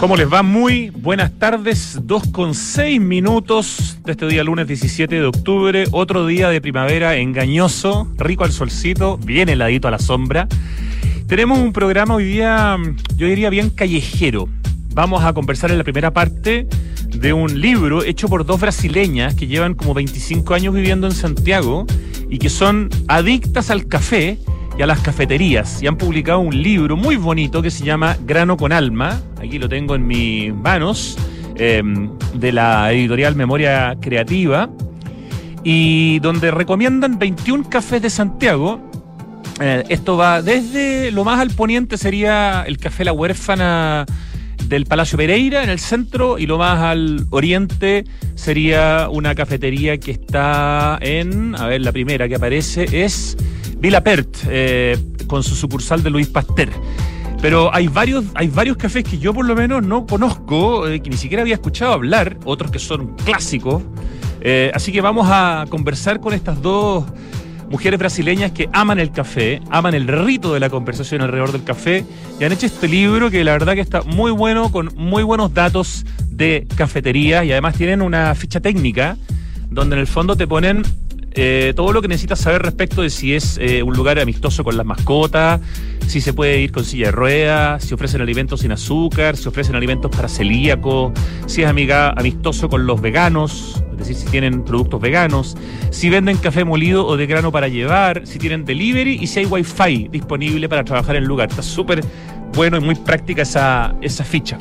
¿Cómo les va? Muy buenas tardes, 2 con 6 minutos de este día lunes 17 de octubre, otro día de primavera engañoso, rico al solcito, bien heladito a la sombra. Tenemos un programa hoy día, yo diría bien callejero. Vamos a conversar en la primera parte de un libro hecho por dos brasileñas que llevan como 25 años viviendo en Santiago y que son adictas al café y a las cafeterías. Y han publicado un libro muy bonito que se llama Grano con Alma, aquí lo tengo en mis manos, em, de la editorial Memoria Creativa, y donde recomiendan 21 cafés de Santiago. Eh, esto va desde lo más al poniente sería el Café La Huérfana del Palacio Pereira en el centro y lo más al oriente sería una cafetería que está en, a ver, la primera que aparece es Villa Pert, eh, con su sucursal de Luis Pasteur. Pero hay varios, hay varios cafés que yo por lo menos no conozco, eh, que ni siquiera había escuchado hablar, otros que son clásicos. Eh, así que vamos a conversar con estas dos mujeres brasileñas que aman el café, aman el rito de la conversación alrededor del café y han hecho este libro que la verdad que está muy bueno, con muy buenos datos de cafetería y además tienen una ficha técnica donde en el fondo te ponen eh, todo lo que necesitas saber respecto de si es eh, un lugar amistoso con las mascotas, si se puede ir con silla de ruedas, si ofrecen alimentos sin azúcar, si ofrecen alimentos para celíacos, si es amiga, amistoso con los veganos, es decir, si tienen productos veganos, si venden café molido o de grano para llevar, si tienen delivery y si hay wifi disponible para trabajar en el lugar. Está súper bueno y muy práctica esa, esa ficha.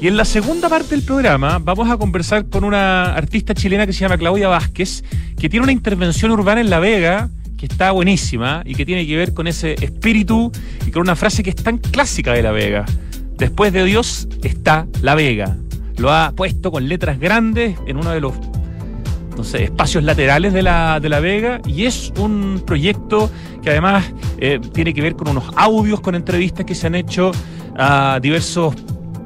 Y en la segunda parte del programa vamos a conversar con una artista chilena que se llama Claudia Vázquez, que tiene una intervención urbana en La Vega que está buenísima y que tiene que ver con ese espíritu y con una frase que es tan clásica de La Vega. Después de Dios está La Vega. Lo ha puesto con letras grandes en uno de los no espacios laterales de la, de la Vega y es un proyecto que además eh, tiene que ver con unos audios, con entrevistas que se han hecho a diversos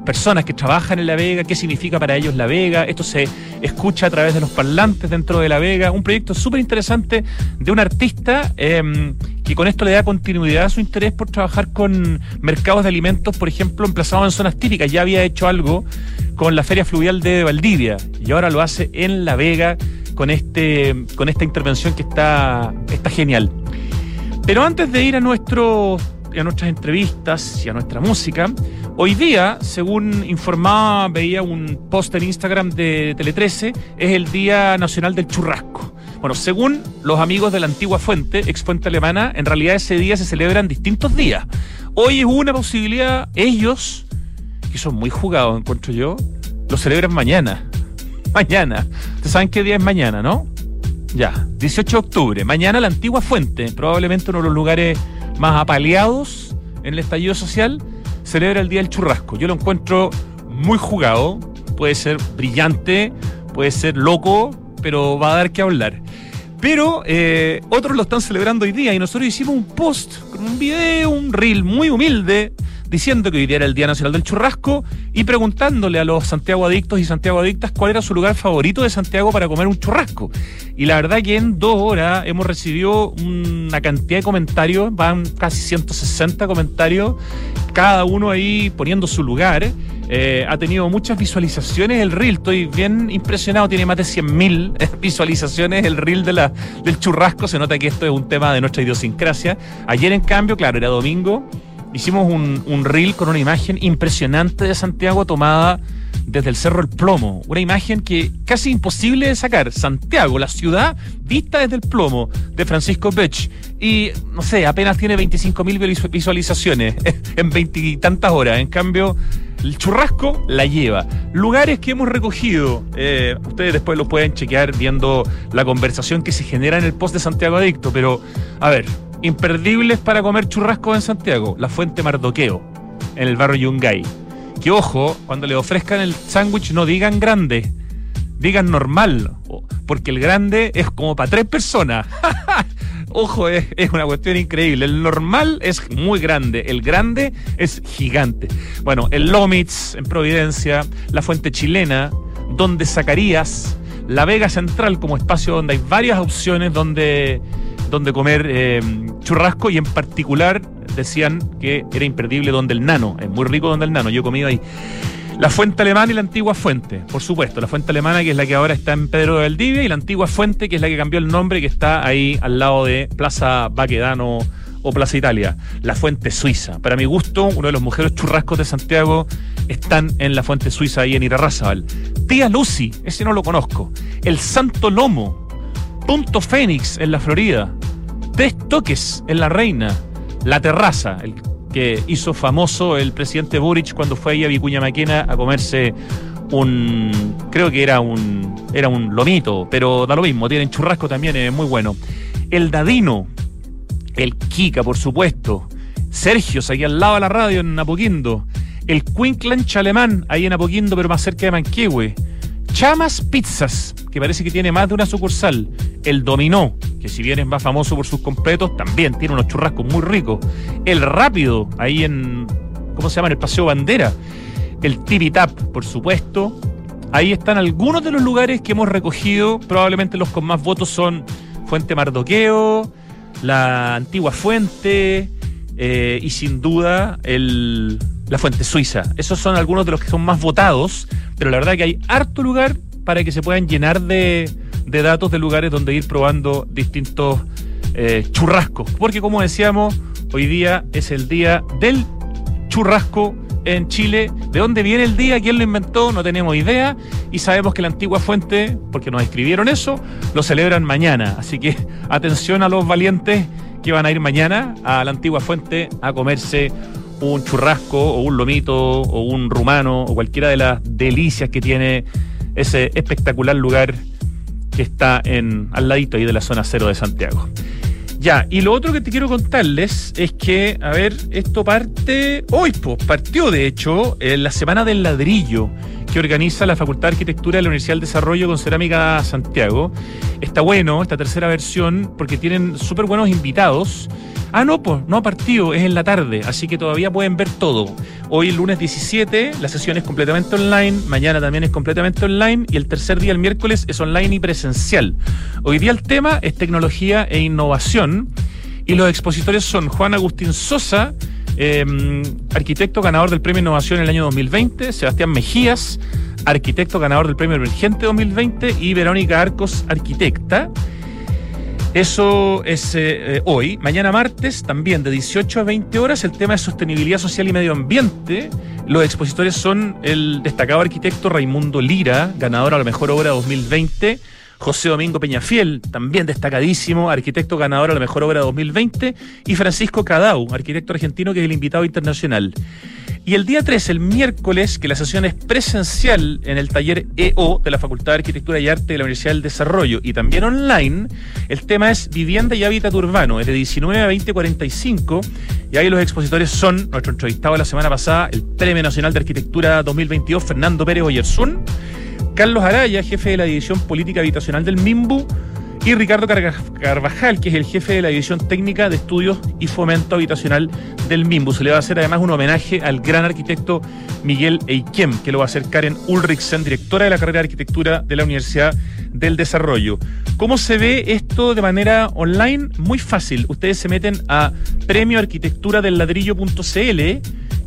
personas que trabajan en La Vega, qué significa para ellos La Vega. Esto se escucha a través de los parlantes dentro de La Vega. Un proyecto súper interesante de un artista em, que con esto le da continuidad a su interés por trabajar con mercados de alimentos, por ejemplo, emplazados en zonas típicas. Ya había hecho algo con la Feria Fluvial de Valdivia y ahora lo hace en La Vega con, este, con esta intervención que está, está genial. Pero antes de ir a nuestro a nuestras entrevistas y a nuestra música. Hoy día, según informaba, veía un post en Instagram de Tele 13, es el Día Nacional del Churrasco. Bueno, según los amigos de la antigua fuente, ex fuente alemana, en realidad ese día se celebran distintos días. Hoy es una posibilidad, ellos, que son muy jugados, encuentro yo, lo celebran mañana. Mañana. Ustedes saben qué día es mañana, ¿no? Ya, 18 de octubre. Mañana la antigua fuente, probablemente uno de los lugares más apaleados en el estallido social, celebra el Día del Churrasco. Yo lo encuentro muy jugado, puede ser brillante, puede ser loco, pero va a dar que hablar. Pero eh, otros lo están celebrando hoy día y nosotros hicimos un post con un video, un reel muy humilde, diciendo que hoy día era el Día Nacional del Churrasco y preguntándole a los Santiago Adictos y Santiago Adictas cuál era su lugar favorito de Santiago para comer un churrasco. Y la verdad que en dos horas hemos recibido una cantidad de comentarios, van casi 160 comentarios, cada uno ahí poniendo su lugar. Eh, ha tenido muchas visualizaciones el reel, estoy bien impresionado, tiene más de 100.000 visualizaciones el reel de la, del churrasco, se nota que esto es un tema de nuestra idiosincrasia. Ayer en cambio, claro, era domingo, hicimos un, un reel con una imagen impresionante de Santiago tomada desde el Cerro El Plomo. Una imagen que casi imposible de sacar. Santiago, la ciudad vista desde el plomo de Francisco Bech. Y no sé, apenas tiene 25.000 visualizaciones en veintitantas horas. En cambio, el churrasco la lleva. Lugares que hemos recogido, eh, ustedes después lo pueden chequear viendo la conversación que se genera en el post de Santiago Adicto, pero a ver, imperdibles para comer churrasco en Santiago, la Fuente Mardoqueo, en el barrio Yungay. Que ojo, cuando le ofrezcan el sándwich no digan grande, digan normal, porque el grande es como para tres personas. Ojo, es, una cuestión increíble. El normal es muy grande, el grande es gigante. Bueno, el Lomitz en Providencia, la Fuente Chilena, donde Zacarías, la Vega Central como espacio donde hay varias opciones donde, donde comer eh, churrasco y en particular decían que era imperdible donde el nano, es muy rico donde el nano, yo he comido ahí. La fuente alemana y la antigua fuente, por supuesto. La fuente alemana, que es la que ahora está en Pedro del Valdivia, y la antigua fuente, que es la que cambió el nombre, que está ahí al lado de Plaza Baquedano o Plaza Italia. La fuente suiza. Para mi gusto, uno de los mujeres churrascos de Santiago están en la fuente suiza ahí en Irarrázaval. Tía Lucy, ese no lo conozco. El Santo Lomo. Punto Fénix en la Florida. Tres toques en la Reina. La Terraza, el que hizo famoso el presidente Boric cuando fue ahí a Vicuña Maquena a comerse un creo que era un era un lomito, pero da lo mismo, tienen churrasco también, es muy bueno. El Dadino, el Kika, por supuesto. Sergio, aquí al lado de la radio en Apoquindo. El Quinclanch alemán, ahí en Apoquindo, pero más cerca de Manquehue. Chamas Pizzas, que parece que tiene más de una sucursal. El Dominó, que si bien es más famoso por sus completos, también tiene unos churrascos muy ricos. El Rápido, ahí en, ¿cómo se llama? En el Paseo Bandera. El Tap, por supuesto. Ahí están algunos de los lugares que hemos recogido. Probablemente los con más votos son Fuente Mardoqueo, la antigua fuente eh, y sin duda el, la fuente suiza. Esos son algunos de los que son más votados, pero la verdad que hay harto lugar para que se puedan llenar de, de datos de lugares donde ir probando distintos eh, churrascos. Porque como decíamos, hoy día es el día del churrasco en Chile. ¿De dónde viene el día? ¿Quién lo inventó? No tenemos idea. Y sabemos que la antigua fuente, porque nos escribieron eso, lo celebran mañana. Así que atención a los valientes que van a ir mañana a la antigua fuente a comerse un churrasco o un lomito o un rumano o cualquiera de las delicias que tiene ese espectacular lugar que está en, al ladito ahí de la zona cero de Santiago. Ya, y lo otro que te quiero contarles es que, a ver, esto parte hoy, pues, partió de hecho en la Semana del Ladrillo que organiza la Facultad de Arquitectura de la Universidad del Desarrollo con Cerámica Santiago. Está bueno esta tercera versión porque tienen súper buenos invitados Ah, no, pues no ha partido, es en la tarde, así que todavía pueden ver todo. Hoy, lunes 17, la sesión es completamente online, mañana también es completamente online y el tercer día, el miércoles, es online y presencial. Hoy día el tema es tecnología e innovación y los expositores son Juan Agustín Sosa, em, arquitecto ganador del Premio Innovación en el año 2020, Sebastián Mejías, arquitecto ganador del Premio Emergente 2020 y Verónica Arcos, arquitecta. Eso es eh, eh, hoy. Mañana martes, también de 18 a 20 horas, el tema de sostenibilidad social y medio ambiente. Los expositores son el destacado arquitecto Raimundo Lira, ganador a la mejor obra 2020. José Domingo Peñafiel, también destacadísimo, arquitecto ganador a la mejor obra 2020. Y Francisco Cadau, arquitecto argentino que es el invitado internacional. Y el día 3, el miércoles, que la sesión es presencial en el taller EO de la Facultad de Arquitectura y Arte de la Universidad del Desarrollo y también online, el tema es vivienda y hábitat urbano, es de 19 a 2045. Y ahí los expositores son nuestro entrevistado la semana pasada, el Premio Nacional de Arquitectura 2022, Fernando Pérez Oyersun, Carlos Araya, jefe de la División Política Habitacional del MIMBU, y Ricardo Carvajal, que es el jefe de la División Técnica de Estudios y Fomento Habitacional del MIMBU. Se le va a hacer además un homenaje al gran arquitecto Miguel Eiquem, que lo va a hacer Karen Ulrichsen, directora de la carrera de arquitectura de la Universidad del Desarrollo. ¿Cómo se ve esto de manera online? Muy fácil. Ustedes se meten a premioarquitecturadelladrillo.cl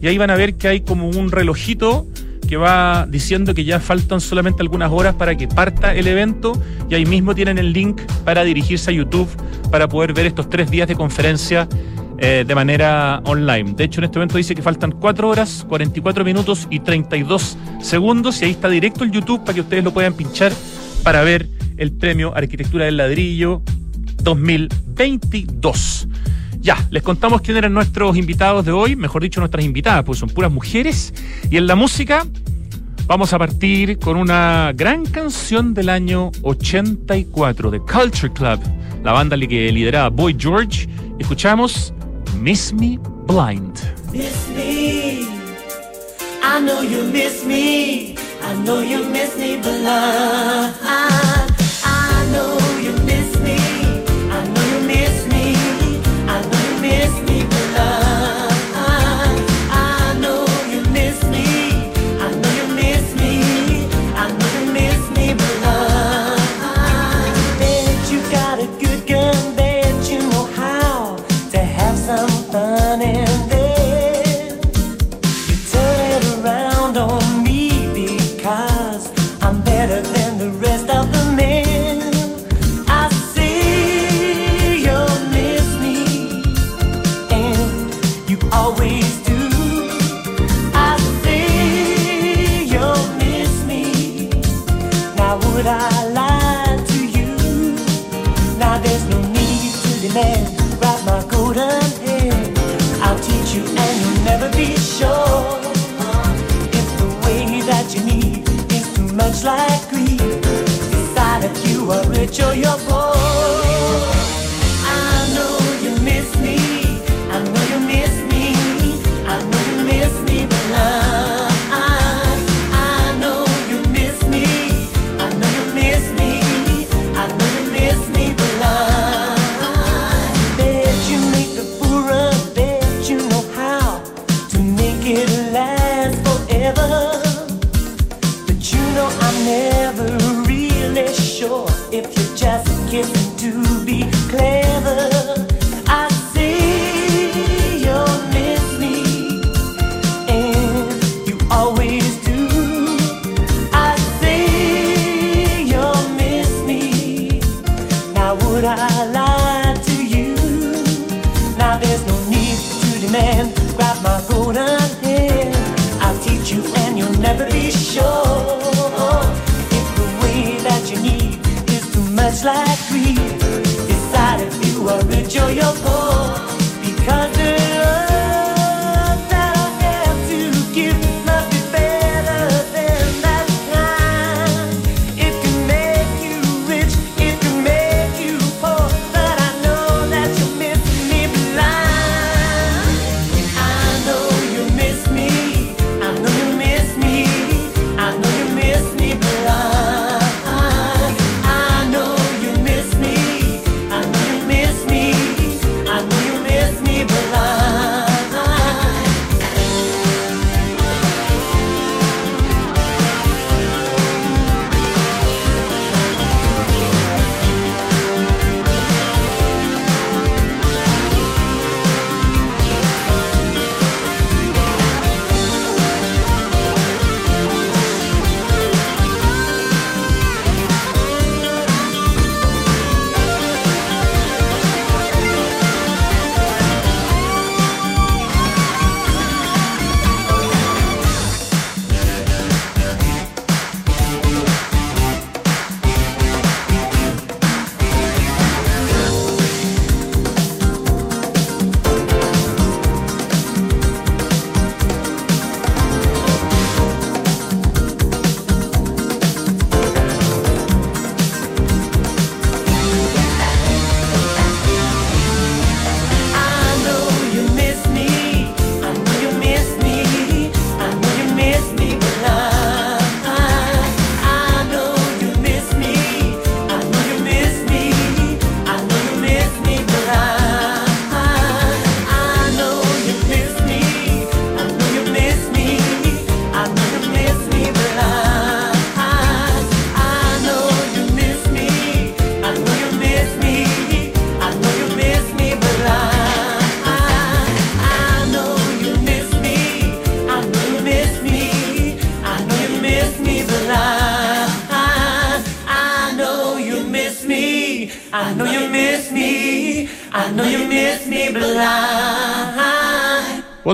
y ahí van a ver que hay como un relojito que va diciendo que ya faltan solamente algunas horas para que parta el evento y ahí mismo tienen el link para dirigirse a YouTube para poder ver estos tres días de conferencia eh, de manera online. De hecho, en este evento dice que faltan 4 horas, 44 minutos y 32 segundos y ahí está directo el YouTube para que ustedes lo puedan pinchar para ver el premio Arquitectura del Ladrillo 2022. Ya, les contamos quién eran nuestros invitados de hoy, mejor dicho, nuestras invitadas, pues son puras mujeres. Y en la música vamos a partir con una gran canción del año 84 de Culture Club, la banda que lideraba Boy George. Escuchamos Miss Me Blind. Miss me, I know you miss me, I know you miss me blind.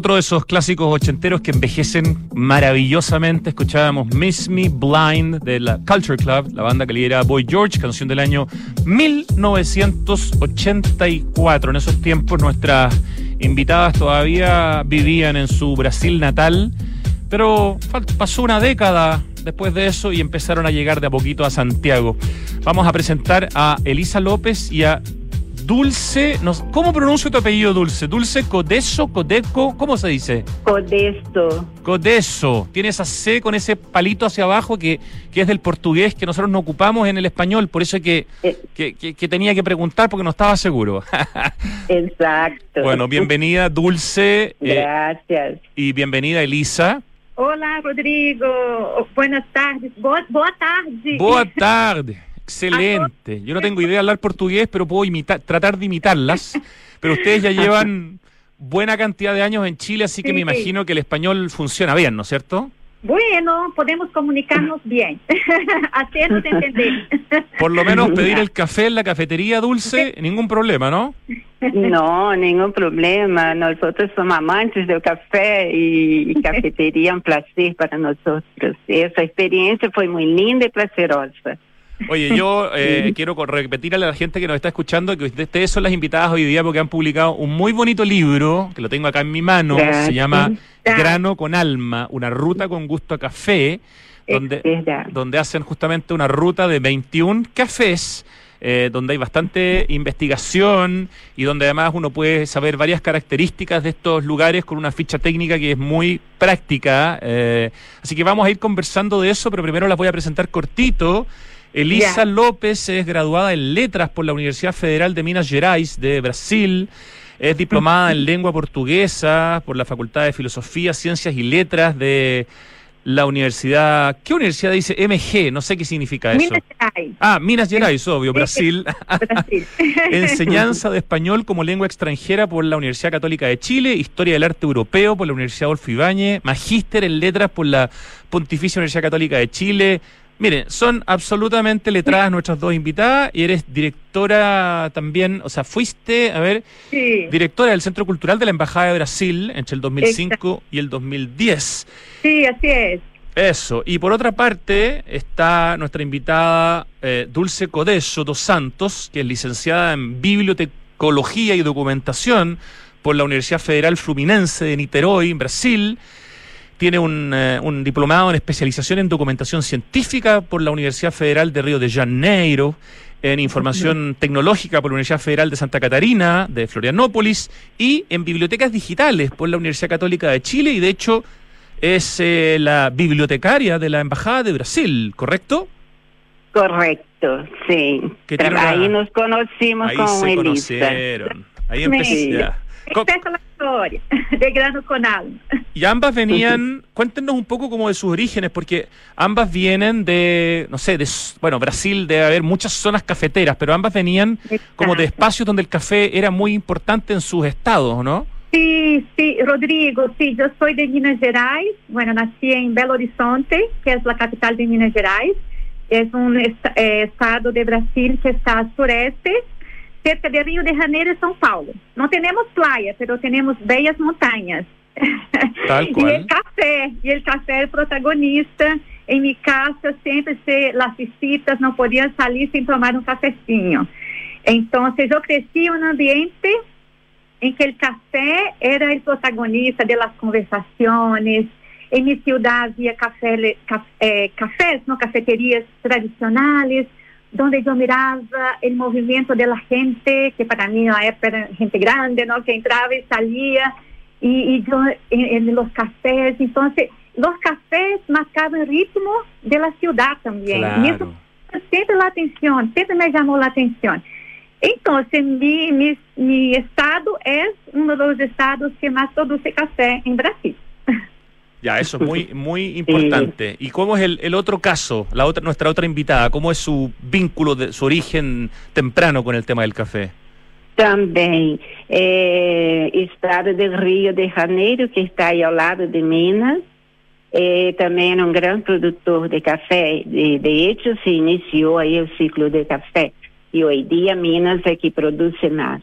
Otro de esos clásicos ochenteros que envejecen maravillosamente. Escuchábamos Miss Me Blind de la Culture Club, la banda que lidera Boy George, canción del año 1984. En esos tiempos nuestras invitadas todavía vivían en su Brasil natal, pero pasó una década después de eso y empezaron a llegar de a poquito a Santiago. Vamos a presentar a Elisa López y a Dulce, no- ¿cómo pronuncio tu apellido Dulce? Dulce Codeso, Codeco, ¿cómo se dice? Codesto. Codeso. Tiene esa C con ese palito hacia abajo que, que es del portugués que nosotros no ocupamos en el español, por eso que, Eh. que, que- que tenía que preguntar porque no estaba seguro. Exacto. bueno, bienvenida Dulce eh, Gracias. y bienvenida Elisa. Olá, Rodrigo. Buenas tardes. Boa, boa tarde. Boa tarde. Excelente. Yo no tengo idea de hablar portugués, pero puedo imitar, tratar de imitarlas. Pero ustedes ya llevan buena cantidad de años en Chile, así que Sí, me imagino que el español funciona bien, ¿no es cierto? Bueno, podemos comunicarnos bien. Hacernos entender. Por lo menos pedir el café en la cafetería dulce, ningún problema, ¿no? Não, nenhum problema. Nós outros somos amantes do café cafeteria é um prazer para nós outros. Essa experiência foi muito linda e prazerosa. Oye, yo eh, quiero repetir a la gente que nos está escuchando que ustedes son las invitadas hoy día porque han publicado un muy bonito libro, que lo tengo acá en mi mano, Gracias. se llama. Grano con Alma, una ruta con gusto a café, donde hacen justamente una ruta de 21 cafés, eh, donde hay bastante investigación y donde además uno puede saber varias características de estos lugares con una ficha técnica que es muy práctica. eh, así que vamos a ir conversando de eso, pero primero las voy a presentar cortito. Elisa. López es graduada en letras por la Universidad Federal de Minas Gerais de Brasil. Es diplomada en lengua portuguesa por la Facultad de Filosofía, Ciencias y Letras de la Universidad. ¿Qué universidad dice MG? No sé qué significa eso. Minas Gerais, Ah, Minas Gerais, obvio, Brasil. Brasil. Enseñanza de español como lengua extranjera por la Universidad Católica de Chile, Historia del Arte Europeo por la Universidad Adolfo Ibáñez, Magíster en Letras por la Pontificia Universidad Católica de Chile. Miren, son absolutamente letradas nuestras dos invitadas y eres directora también, o sea, fuiste, a ver, Sí, directora del Centro Cultural de la Embajada de Brasil entre el 2005 y el 2010. sí, así es. Eso. Y por otra parte está nuestra invitada eh, Dulce Codeso dos Santos, que es licenciada en Bibliotecología y Documentación por la Universidad Federal Fluminense de Niterói, en Brasil. Tiene un, eh, un diplomado en especialización en documentación científica por la Universidad Federal de Río de Janeiro, en información tecnológica por la Universidad Federal de Santa Catarina, de Florianópolis, y en bibliotecas digitales por la Universidad Católica de Chile, y de hecho es eh, la bibliotecaria de la Embajada de Brasil, ¿correcto? Correcto, sí. Una- Ahí nos conocimos Ahí con se Elisa. conocieron. Ahí empecé. Sí. Esta es la historia de grano con alma. Y ambas venían, cuéntenos un poco como de sus orígenes, porque ambas vienen de, no sé, de, bueno, Brasil debe haber muchas zonas cafeteras, pero ambas venían como de espacios donde el café era muy importante en sus estados, ¿no? Sí, sí, Rodrigo, sí, yo soy de Minas Gerais. Bueno, nací en Belo Horizonte, que es la capital de Minas Gerais. Es un eh, estado de Brasil que está al sureste, cerca de Río de Janeiro y São Paulo. No tenemos playa, pero tenemos bellas montañas. Tal Y cual. el café, y el café es protagonista. En mi casa siempre se, las visitas no podían salir sin tomar un cafecinho. Entonces yo crecí en un ambiente en que el café era el protagonista de las conversaciones. En mi ciudad había café, le- caf- eh, cafés, no cafeterías tradicionales, donde yo miraba el movimiento de la gente, que para mí en la época era gente grande, ¿no? que entraba y salía, y, y yo en, en los cafés. Entonces, los cafés marcaban el ritmo de la ciudad también. Y eso siempre la atención, siempre me llamó la atención. Entonces, mi, mi, mi estado es uno de los estados que más produce café en Brasil. Ya, eso es muy, muy importante. ¿Y cómo es el, el otro caso, la otra, nuestra otra invitada? ¿Cómo es su vínculo, de, su origen temprano con el tema del café? Também. É, estado de Rio de Janeiro, que está aí ao lado de Minas. É, também é um grande produtor de café. De, de hecho, se iniciou aí o ciclo de café. E hoje em dia Minas é que produz mais.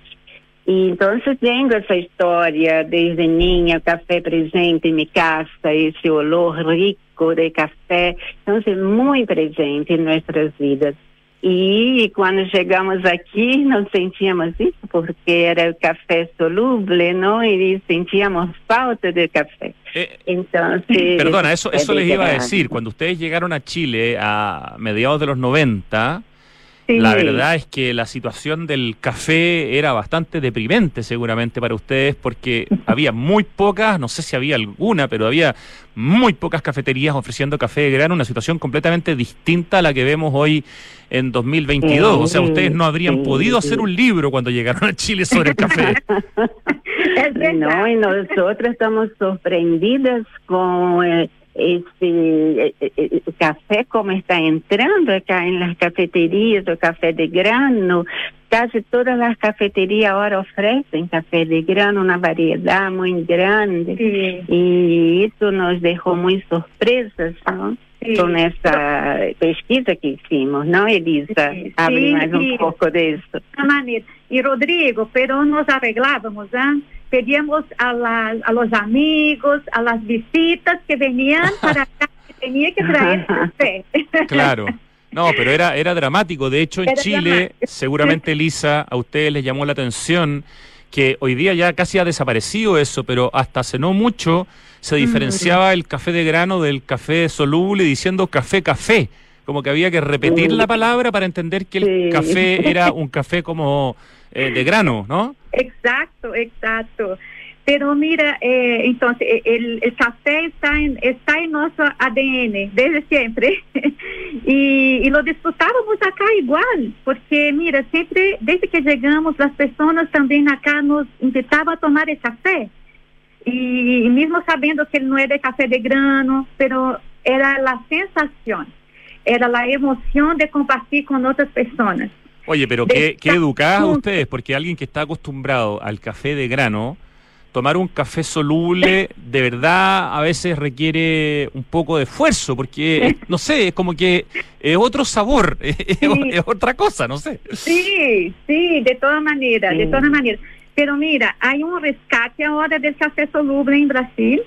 E então tenho essa história desde o café presente em minha casa, esse olor rico de café. Então, é muito presente em nossas vidas. E quando chegamos aqui, não sentíamos isso, porque era o café solúvel, não? E sentíamos falta de café. Eh, Então, sí, Perdona, eso, eso les iba a decir. Cuando ustedes llegaron a Chile a mediados de los 90, Sí. la verdad es que la situación del café era bastante deprimente seguramente para ustedes porque había muy pocas, no sé si había alguna, pero había muy pocas cafeterías ofreciendo café de grano, una situación completamente distinta a la que vemos hoy en 2022. O sea, ustedes no habrían sí, podido sí. hacer un libro cuando llegaron a Chile sobre el café. No, y nosotros estamos sorprendidas con eh, eh, eh, café como está entrando acá en las cafeterías, o café de grano. Casi todas las cafeterías ahora ofrecen café de grano, una variedad muy grande. Sí, Y eso nos dejó muy sorpresas, ¿no? sí. Con esa pesquisa que hicimos, ¿no, Elisa? Sí, sí. poco de eso. esa manera. Y Rodrigo, pero nos arreglábamos, ¿ah? Pedíamos a, la- a los amigos, a las visitas que venían para acá, que tenía que traer café. Claro. No, pero era, era dramático. De hecho, en Era Chile, dramático. seguramente, Elisa, a ustedes les llamó la atención que hoy día ya casi ha desaparecido eso, pero hasta hace no mucho se Mm. diferenciaba el café de grano del café soluble diciendo café café. Como que había que repetir la palabra para entender que el Sí. café era un café como eh, de grano, ¿no? Exacto, exacto. Pero mira, eh, entonces eh, el, café está en, está en nuestro ADN desde siempre y, y lo disfrutábamos acá igual, porque mira, siempre desde que llegamos las personas también acá nos invitaban a tomar el café y, y mismo sabiendo que no era café de grano, pero era la sensación, era la emoción de compartir con otras personas. Oye, pero qué, qué educadas ustedes, porque alguien que está acostumbrado al café de grano, tomar un café soluble de verdad a veces requiere un poco de esfuerzo, porque no sé, es como que es otro sabor, es, es otra cosa, no sé. Sí, sí, de todas maneras, de Sí. todas maneras. Pero mira, hay un rescate ahora del café soluble en Brasil,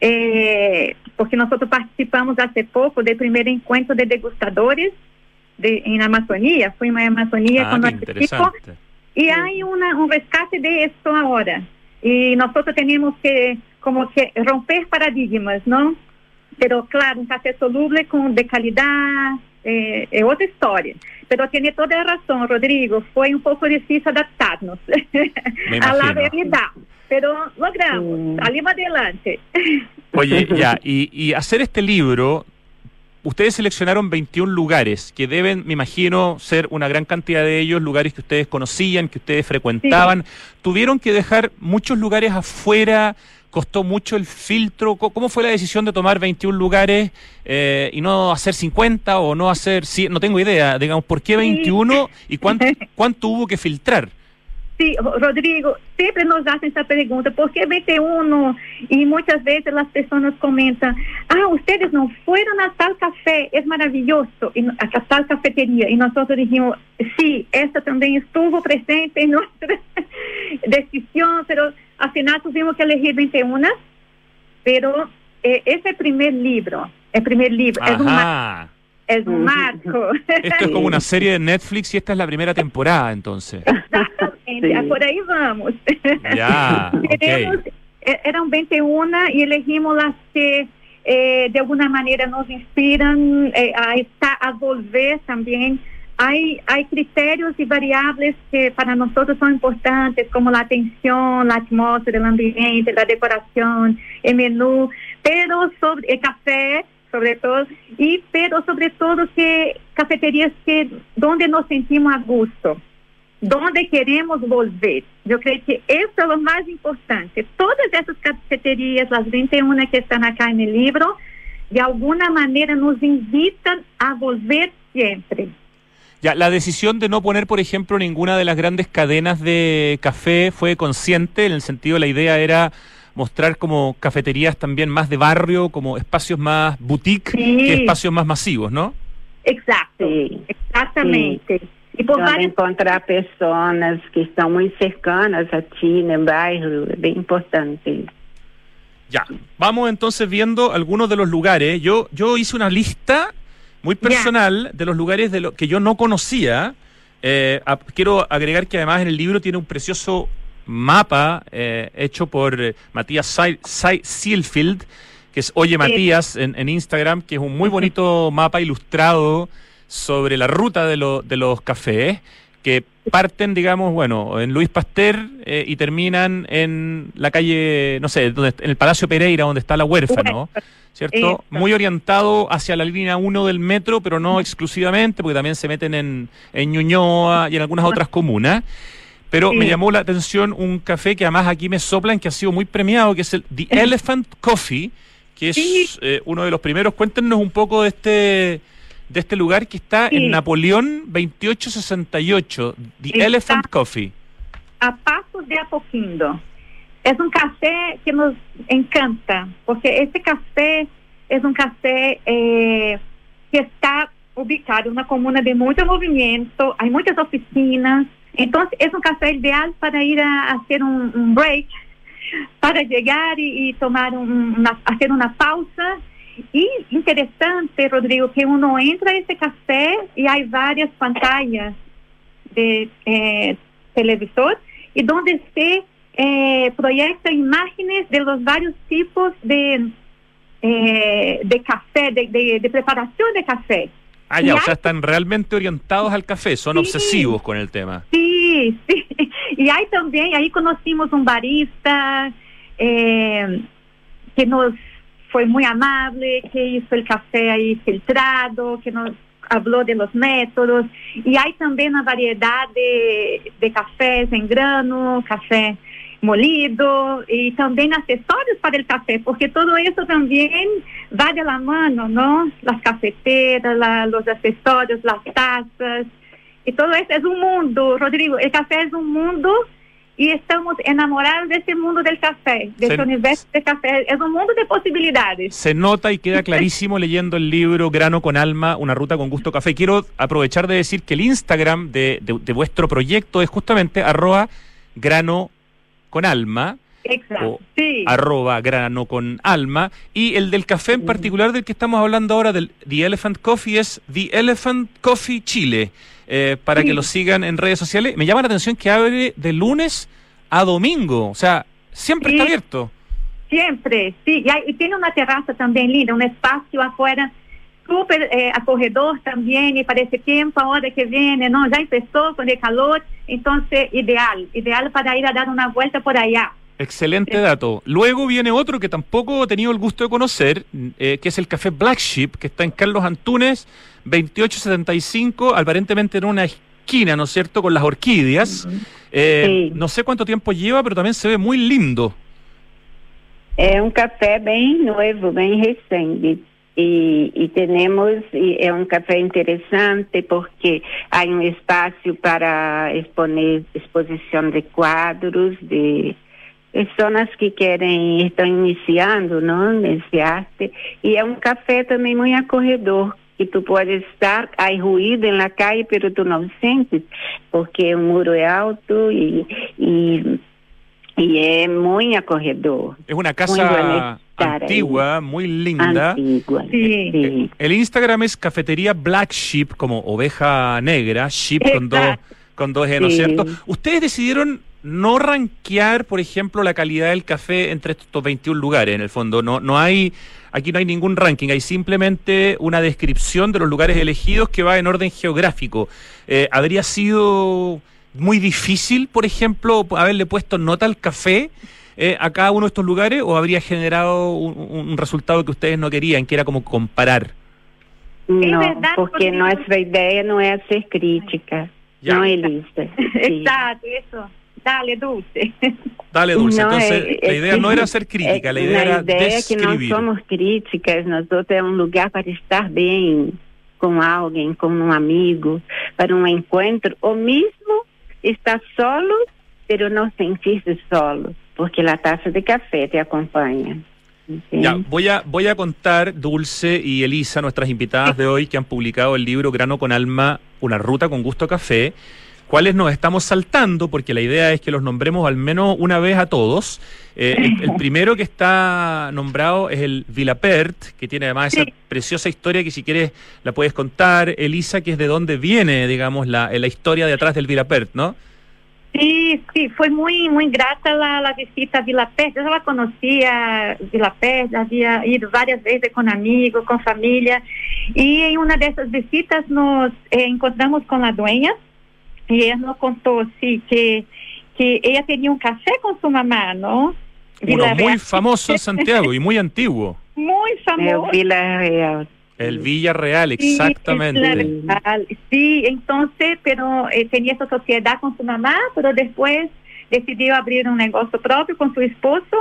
eh, porque nosotros participamos hace poco del primer encuentro de degustadores de, en Amazonía, fuimos a Amazonía Ah, con nuestro equipo y hay una, un rescate de esto ahora. Y nosotros tenemos que como que romper paradigmas, ¿no? Pero claro, un café soluble con, de calidad eh, es otra historia. Pero tiene toda la razón, Rodrigo. Fue un poco difícil adaptarnos a la realidad. Pero logramos, salimos adelante. Oye, ya, y, y hacer este libro, ustedes seleccionaron 21 lugares que deben, me imagino, ser una gran cantidad de ellos, lugares que ustedes conocían, que ustedes frecuentaban. ¿Tuvieron que dejar muchos lugares afuera? ¿Costó mucho el filtro? ¿Cómo fue la decisión de tomar 21 lugares eh, y no hacer 50 o no hacer 100? No tengo idea, digamos, ¿por qué 21 y cuánto, cuánto hubo que filtrar? Ro- Rodrigo, siempre nos hacen esa pregunta, ¿por qué 21? Y muchas veces las personas comentan, ah, ustedes no fueron a tal café, es maravilloso, y no- a tal cafetería. Y nosotros dijimos, sí, esta también estuvo presente en nuestra decisión, pero al final tuvimos que elegir 21, pero eh, ese primer libro, el primer libro, es un, mar- Ajá. es un marco. Esto es como una serie de Netflix y esta es la primera temporada, entonces. Exactamente, Sí. por ahí vamos. Ya, ok. Queremos, eh, eran 21 y elegimos las que eh, de alguna manera nos inspiran eh, a, estar, a volver también. Hay, hay criterios y variables que para nosotros son importantes, como la atención, la atmósfera, el ambiente, la decoración, el menú, pero sobre el café, sobre todo, y pero sobre todo que cafeterías que donde nos sentimos a gusto donde queremos volver. Yo creo que eso es lo más importante. Todas esas cafeterías, las 21 que están acá en el libro, de alguna manera nos invitan a volver siempre. Ya, la decisión de no poner, por ejemplo, ninguna de las grandes cadenas de café fue consciente, en el sentido, la idea era mostrar como cafeterías también más de barrio, como espacios más boutique Sí. que espacios más masivos, ¿no? Exacto, Sí. Y por varias encontrar personas que estão muito cercanas a ti no bairro, é bem importante. Ya, vamos entonces viendo algunos de los lugares. Yo, yo hice una lista muy personal de los lugares de lo que yo no conocía. Eh, a- quiero agregar que además en el libro tiene un precioso mapa eh, hecho por eh, Matías Sealfield, que es Oye Matías en, en Instagram, que es un muy bonito mapa ilustrado sobre la ruta de, lo- de los cafés que parten, digamos, bueno, en Luis Pasteur eh, y terminan en la calle, no sé, donde, en el Palacio Pereira, donde está la huérfano, ¿cierto? Muy orientado hacia la línea 1 del metro, pero no exclusivamente, porque también se meten en, en Ñuñoa y en algunas otras comunas. Pero Sí. me llamó la atención un café que además aquí me soplan, que ha sido muy premiado, que es el The Elephant Coffee, que es Sí. eh, uno de los primeros. Cuéntenos un poco de este de este lugar que está Sí. en Napoleón 2868, The Está- Elephant Coffee. a pasos de Apoquindo. Es un café que nos encanta, porque este café es un café eh, que está ubicado en una comuna de mucho movimiento, hay muchas oficinas, entonces es un café ideal para ir a hacer un, un break, para llegar y, y tomar un- una, hacer una pausa Y interesante, Rodrigo, que uno entra a ese café y hay varias pantallas de eh, televisor y donde se eh, proyecta imágenes de los varios tipos de, eh, de café, de, de- de preparación de café. Ah, ya, Y o sea, están realmente orientados al café, son Sí. obsesivos con el tema. Sí, sí. Y hay también, ahí conocimos un barista eh, que nos fue muy amable, que hizo el café ahí filtrado, que nos habló de los métodos. Y hay también una variedad de, de cafés en grano, café molido y también accesorios para el café, porque todo eso también va de la mano, ¿no? Las cafeteras, la- los accesorios, las tazas. Y todo eso es un mundo, Rodrigo. El café es un mundo y estamos enamorados de ese mundo del café, de Se- ese universo del café. Es un mundo de posibilidades. Se nota y queda clarísimo leyendo el libro Grano con Alma, una ruta con gusto café. Quiero aprovechar de decir que el Instagram de, de- de vuestro proyecto es justamente arroba grano con alma, Exacto. o sí. arroba grano con alma, y el del café en particular del que estamos hablando ahora, del The Elephant Coffee, es The Elephant Coffee Chile, eh, para Sí. que lo sigan en redes sociales. Me llama la atención que abre de lunes a domingo, o sea, siempre Sí. está abierto. Siempre, sí. Y, hay- y tiene una terraza también linda, un espacio afuera súper eh, acogedor también y para ese tiempo, ahora que viene, ¿no? Ya empezó con el calor, entonces ideal, ideal para ir a dar una vuelta por allá. Excelente dato. Luego viene otro que tampoco he tenido el gusto de conocer, eh, que es el café Black Sheep, que está en Carlos Antunes, 2875, aparentemente en una esquina, ¿no es cierto?, con las orquídeas. Eh, Sí. No sé cuánto tiempo lleva, pero también se ve muy lindo. É um café bem novo, bem recente. E, e temos, e é um café interessante porque há um espaço para exponer, exposição de quadros, de pessoas que querem, estão iniciando não, nesse arte. E é um café também muito acorredor, que tu pode estar, há ruído na calle, pero tu não sentes, porque o muro é alto e, e, e é muito acorredor. Es una Muy casa ahí. antigua, muy linda. Antigua. Sí. sí. El Instagram es cafetería Black Sheep, como oveja negra, sheep con dos, con dos E, ¿no es Sí. cierto? Ustedes decidieron no rankear, por ejemplo, la calidad del café entre estos 21 lugares, en el fondo. No, no hay, aquí no hay ningún ranking, hay simplemente una descripción de los lugares elegidos que va en orden geográfico. Eh, ¿Habría sido muy difícil, por ejemplo, haberle puesto nota al café? eh, a cada uno de estos lugares o habría generado un, un resultado que ustedes no querían, que era como comparar? No, porque nuestra idea no es hacer crítica, Ya. no Elisa. Sí. Exacto, eso. Dale, Dulce. Dale, Dulce. No, Entonces, eh, la eh, idea no sí, era hacer crítica, eh, la idea era idea es que no describir. somos críticas, nosotros es un lugar para estar bien con alguien, con un amigo, para un encuentro, o mismo estar solo, pero no sentirse solo, porque la taza de café te acompaña. ¿entiendes? Ya, voy a, voy a contar, Dulce y Elisa, nuestras invitadas de hoy, que han publicado el libro Grano con Alma, una ruta con gusto a café, cuáles nos estamos saltando, porque la idea es que los nombremos al menos una vez a todos. Eh, el, el primero que está nombrado es el Vilapert, que tiene además esa preciosa historia que si quieres la puedes contar, Elisa, que es de dónde viene, digamos, la, la historia de atrás del Vilapert, ¿no? Sí, sí, fue muy, muy grata la, la visita a Vila Pérez. Yo la conocía, Vila Pérez, había ido varias veces con amigos, con familia. Y en una de esas visitas nos eh, encontramos con la dueña y ella nos contó, sí, que, que ella tenía un café con su mamá, ¿no? Uno muy Real. famoso en Santiago y muy antiguo. Muy famoso. Vila Real. El Villarreal, exactamente. la. Sí, entonces, pero eh, tenía esa sociedad con su mamá, pero después decidió abrir un negocio propio con su esposo.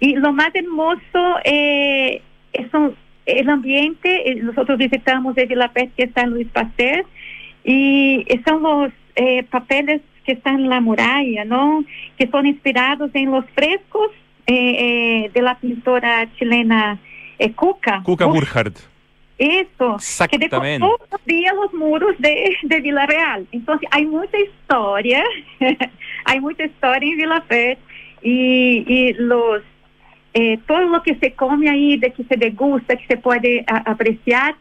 Y lo más hermoso eh, es un- el ambiente. eh, Nosotros visitamos el Villa Pérez, que está en Luis Pasteur, y son los eh, papeles que están en la muralla, ¿no? Que son inspirados en los frescos eh, eh, de la pintora chilena eh, Cuca. Cuca Uf, Burkhardt. Eso, que decoró todavía los muros de, de Vila Real. Entonces, hay mucha historia, hay mucha historia en Vila Pérez y, y los eh, todo lo que se come ahí, de que se degusta, que se puede a- apreciar,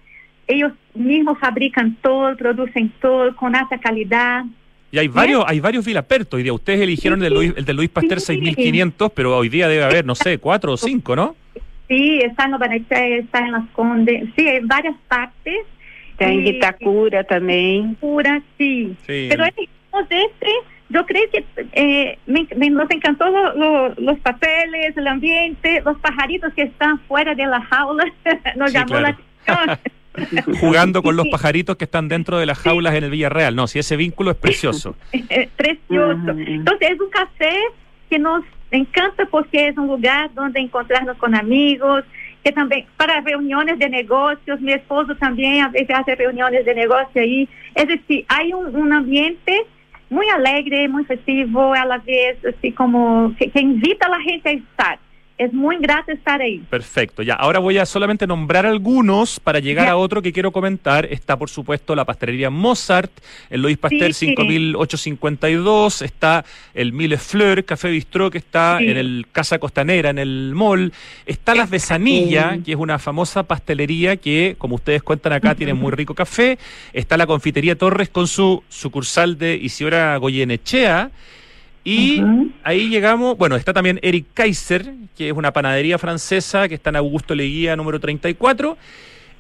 ellos mismos fabrican todo, producen todo con alta calidad. Y hay varios, hay varios Vilaperto hoy día. Ustedes eligieron el de Luis, el de Luis Pasteur Sí. 6500, pero hoy día debe haber, no sé, cuatro o cinco, ¿no? Sí, está en Lobaneté, está en Las Condes, sí, en varias partes. Tem Y- Vitacura também. Pura, sí. Sí. Pero elegimos este, yo creo que eh, me, me- nos encantó lo- lo- los papeles, el ambiente, los pajaritos que están fuera de la jaula, nos Sí, llamó claro. la atención. Jugando con los pajaritos que están dentro de las jaulas en el Villarreal. No, si ese vínculo es precioso. Eh, precioso. Ujú. Entonces es un café que nos encanta porque es un lugar donde encontrarnos con amigos, que también para reuniones de negocios, mi esposo también a veces hace reuniones de negocio ahí. Es decir, hay un, un ambiente muy alegre, muy festivo, a la vez así como que, que invita a la gente a estar. Es muy grato estar ahí. Perfecto, ya. Ahora voy a solamente nombrar algunos para llegar Ya. a otro que quiero comentar. Está, por supuesto, la pastelería Mozart, el Luis Pasteur Sí. 5852. Está el Mille Fleur Café Bistró, que está Sí. en el Casa Costanera, en el mall. Está Las Besanillas, que es una famosa pastelería que, como ustedes cuentan acá, tiene muy rico café. Está la Confitería Torres con su sucursal de Isidora Goyenechea. Y ahí llegamos, bueno, está también Eric Kaiser, que es una panadería francesa que está en Augusto Leguía número 34.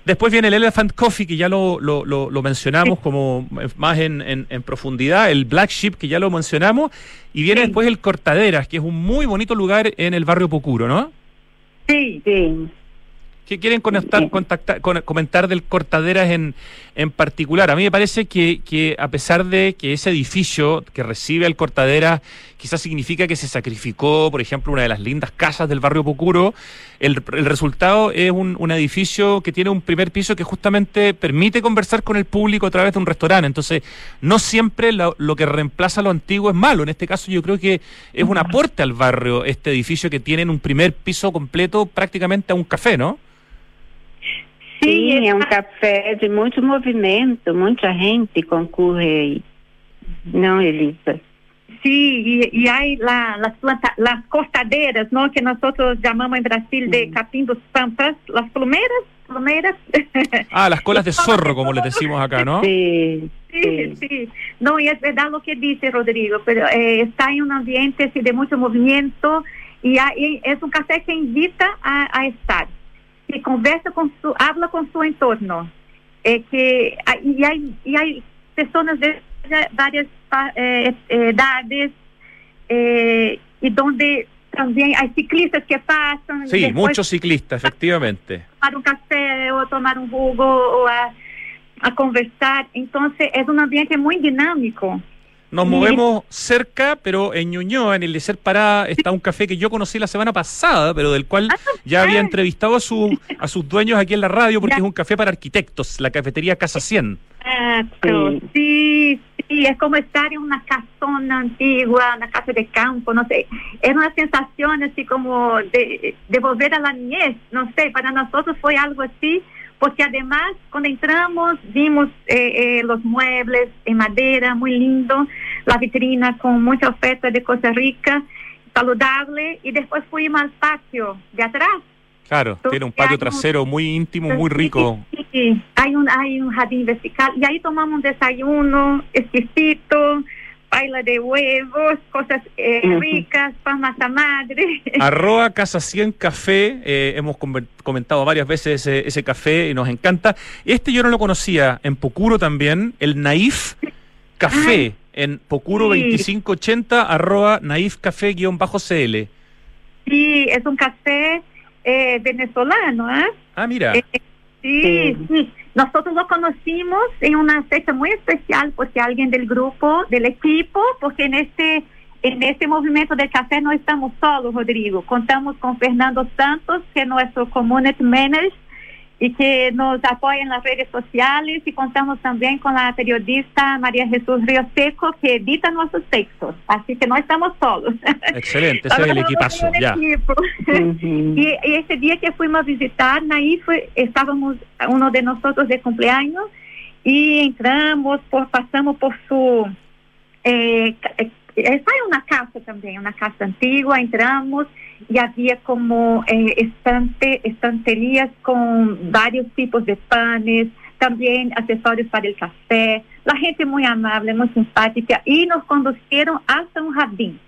Después viene el Elephant Coffee, que ya lo, lo, lo- lo mencionamos como más en, en- en profundidad, el Black Sheep, que ya lo mencionamos, y viene Sí. después el Cortaderas, que es un muy bonito lugar en el barrio Pocuro, ¿no? Sí. Sim. ¿Qué quieren conectar, contactar, con- comentar del Cortaderas en, en particular? A mí me parece que, que a pesar de que ese edificio que recibe al Cortaderas quizás significa que se sacrificó, por ejemplo, una de las lindas casas del barrio Pocuro, el, el resultado es un, un edificio que tiene un primer piso que justamente permite conversar con el público a través de un restaurante. Entonces, no siempre lo, lo que reemplaza lo antiguo es malo. En este caso, yo creo que es un aporte al barrio este edificio que tiene en un primer piso completo prácticamente a un café, ¿no? Sim, é um está- café de muito movimento, muita gente concorre aí. Não, Elisa? Sí, y, y hay la- las, planta- las cortaderas, ¿no? Que nosotros llamamos en Brasil de capim dos pampas, las plumeras, plumeras. Ah, las colas de zorro, como les decimos acá, ¿no? Sim, sí, sim. sí. No, y es verdad lo que dice Rodrigo, pero eh, está en un ambiente así, de mucho movimiento y, hay- es un café que invita a, a estar, que conversa con su, habla con su entorno, eh, que hay- y hay y hay personas de varias pa- eh, eh, edades eh, y donde también hay ciclistas que pasan Sí, después muchos ciclistas, efectivamente. tomar un café o tomar un jugo o a, a conversar. Entonces es un ambiente muy dinámico. Nos Sí. movemos cerca, pero en Ñuñoa, en el Lecer Pará, está un café que yo conocí la semana pasada, pero del cual ya había ah. entrevistado a, su, a sus dueños aquí en la radio, porque Ya. es un café para arquitectos, la cafetería Casa 100. Exacto. Sí, sí, es como estar en una casona antigua, una casa de campo, no sé. Es una sensación así como de, de volver a la niñez, no sé, para nosotros fue algo así, porque además cuando entramos vimos eh, eh, los muebles en madera, muy lindo, la vitrina con mucha oferta de Costa Rica, saludable, y después fuimos al patio de atrás. Claro, Entonces, tiene un patio un- trasero muy íntimo, muy rico. Sí, sí, hay un, hay un jardín vertical y ahí tomamos un desayuno exquisito, baila de huevos, cosas eh, ricas, pan masa madre. Arroba Casa 100 Café, eh, hemos comentado varias veces ese, ese café y nos encanta. Este yo no lo conocía, en Pocuro también, el Naif Café, en Pocuro Sí. 2580, arroba Naif Café guion bajo CL. Sí, es un café eh, venezolano, ¿ah? Ah, mira. Eh, Sí, Sí. sí. Nosotros lo conocimos en una fecha muy especial porque alguien del grupo, del equipo, porque en este en este movimiento del café no estamos solos, Rodrigo. Contamos con Fernando Santos, que es nuestro community manager y que nos apoya en las redes sociales y contamos también con la periodista María Jesús Río Seco, que edita nuestros textos. Así que no estamos solos. Excelente, ese es el equipazo, ya. equipo. Y, y ese día que fuimos a visitar, ahí fue, estábamos uno de nosotros de cumpleaños y entramos, por, pasamos por su eh, eh, está en una casa también, una casa antigua, entramos y había como eh, estante, estanterías con varios tipos de panes, también accesorios para el café, la gente muy amable, muy simpática y nos conducieron hasta un jardín.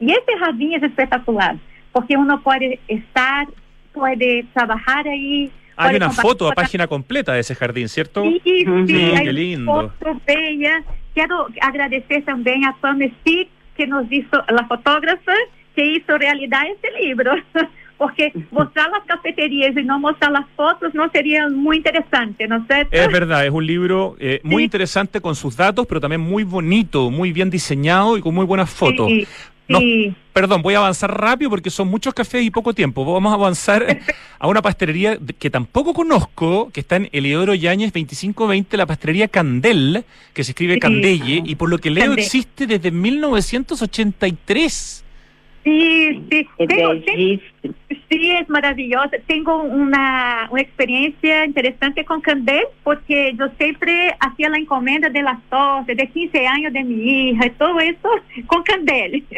Y ese jardín es espectacular, porque uno puede estar, puede trabajar ahí. Hay una foto a página completa de ese jardín, ¿cierto? Sí, sí, Ujú. hay Qué lindo. foto bella. Quiero agradecer también a Pam Stick, que nos hizo, la fotógrafa, que hizo realidad este libro. Porque mostrar las cafeterías y no mostrar las fotos no sería muy interesante, ¿no es cierto? Es verdad, es un libro eh, muy Sí. interesante con sus datos, pero también muy bonito, muy bien diseñado y con muy buenas fotos. Sí, No. sí. Perdón, voy a avanzar rápido porque son muchos cafés y poco tiempo. Vamos a avanzar a una pastelería que tampoco conozco, que está en Eliodoro Yáñez 2520, la pastelería Candel, que se escribe Sí. Candelle, y por lo que leo Candel. existe desde 1983. Sí, sí. Es Tengo- tengo-. Sí, es maravillosa. Tengo una, una experiencia interesante con Candel, porque yo siempre hacía la encomienda de las tortas, de 15 años de mi hija, y todo eso con Candel.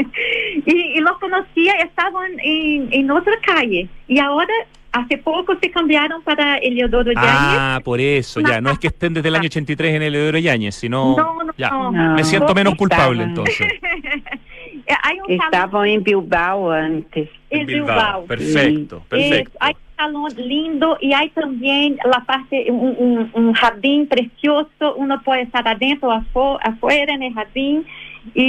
Y, y los conocía, estaban en, en otra calle. Y ahora, hace poco, se cambiaron para Eliodoro Yáñez. Ah, por eso, ya. No es que estén desde el año 83 en Eliodoro Yáñez, sino... No, no, ya. no. Me siento menos culpable entonces. Hay un salón Estavam em Bilbao antes. en En Bilbao. Perfecto, perfecto. Eh, hay un salón lindo y hay también la parte, un, un- un jardín precioso. Uno puede estar adentro o afuera en el jardín. Y,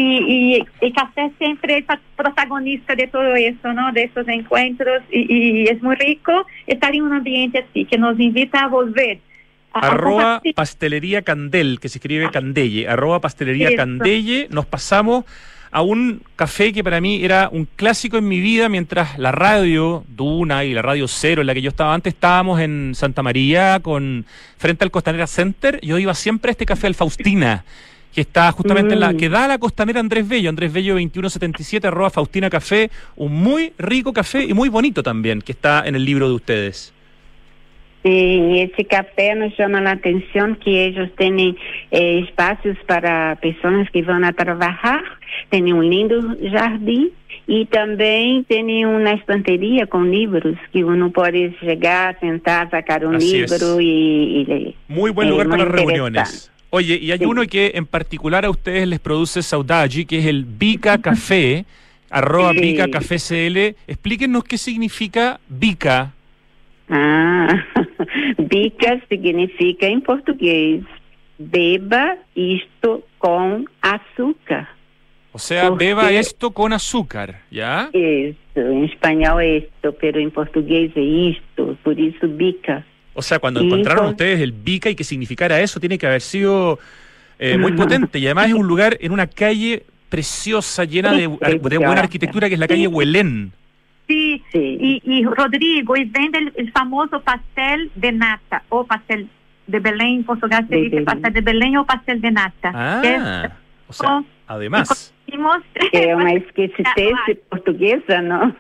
y el café siempre es protagonista de todo eso, ¿no? De esos encuentros. Y, y es muy rico estar en un ambiente así, que nos invita a volver. a- Arroba pastelería Candel, que se escribe Candelle. Arroba pastelería Eso. Candelle. Nos pasamos a un café que para mí era un clásico en mi vida mientras la radio Duna y la radio Cero, en la que yo estaba antes, estábamos en Santa María con frente al Costanera Center. Yo iba siempre a este café al Faustina. Que está justamente en la. Mm. que da a la costanera Andrés Bello, Andrés Bello 2177, arroba Faustina Café, un muy rico café y muy bonito también, que está en el libro de ustedes. Sim, esse café nos chama a atenção que eles têm eh, espaços para pessoas que vão a trabalhar, têm um lindo jardim e também tem uma estanteria com livros que uno pode chegar, sentar, sacar um Así livro e, e ler. Muy buen Eh, lugar para reuniones. Oye, y hay Sí. uno que en particular a ustedes les produce saudade, que es el Bica Café, arroba Sí. Bica Café CL. Explíquenos qué significa Bica. Ah, bica significa em português, beba isto com açúcar. O sea, ¿Por beba esto con azúcar, ¿ya? Isso, em espanhol é isto, pero em português é isto, por isso bica. O sea, cuando encontraron con- ustedes el Bica y que significara eso, tiene que haber sido eh, muy potente. Y además es un lugar en una calle preciosa, llena de, de buena arquitectura, que es la calle Huelén. Sí, Sí. y, y Rodrigo, y vende el, el famoso pastel de nata, o pastel de Belén, en Portugal se De dice Belén. pastel de Belén o pastel de nata. que es- Ah, o sea, además. É uma esquecitece portuguesa, não?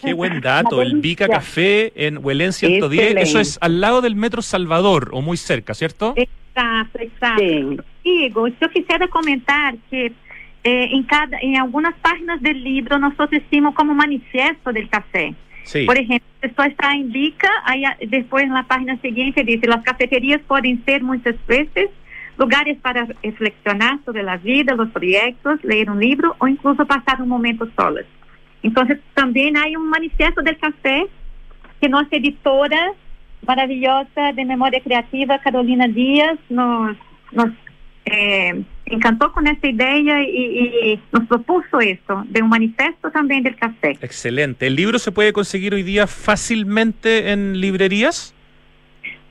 Qué buen dato, el Bica delicia. Café en Huelén 110, Excelente. eso es al lado del Metro Salvador, o muy cerca, ¿cierto? Exacto, exacto. Sim. Igor, yo quisiera comentar que eh, en, cada, en algunas páginas del libro nosotros hicimos como manifiesto del café. Sí. Por ejemplo, esto está en Bica, ahí a- después en la página siguiente dice, las cafeterías pueden ser muchas veces lugares para reflexionar sobre la vida, los proyectos, leer un libro o incluso pasar un momento solos. Entonces, también hay un manifiesto del café que nuestra editora maravillosa de memoria creativa, Carolina Díaz, nos, nos eh, encantó con esta idea y, y nos propuso esto, de un manifiesto también del café. Excelente. ¿El libro se puede conseguir hoy día fácilmente en librerías?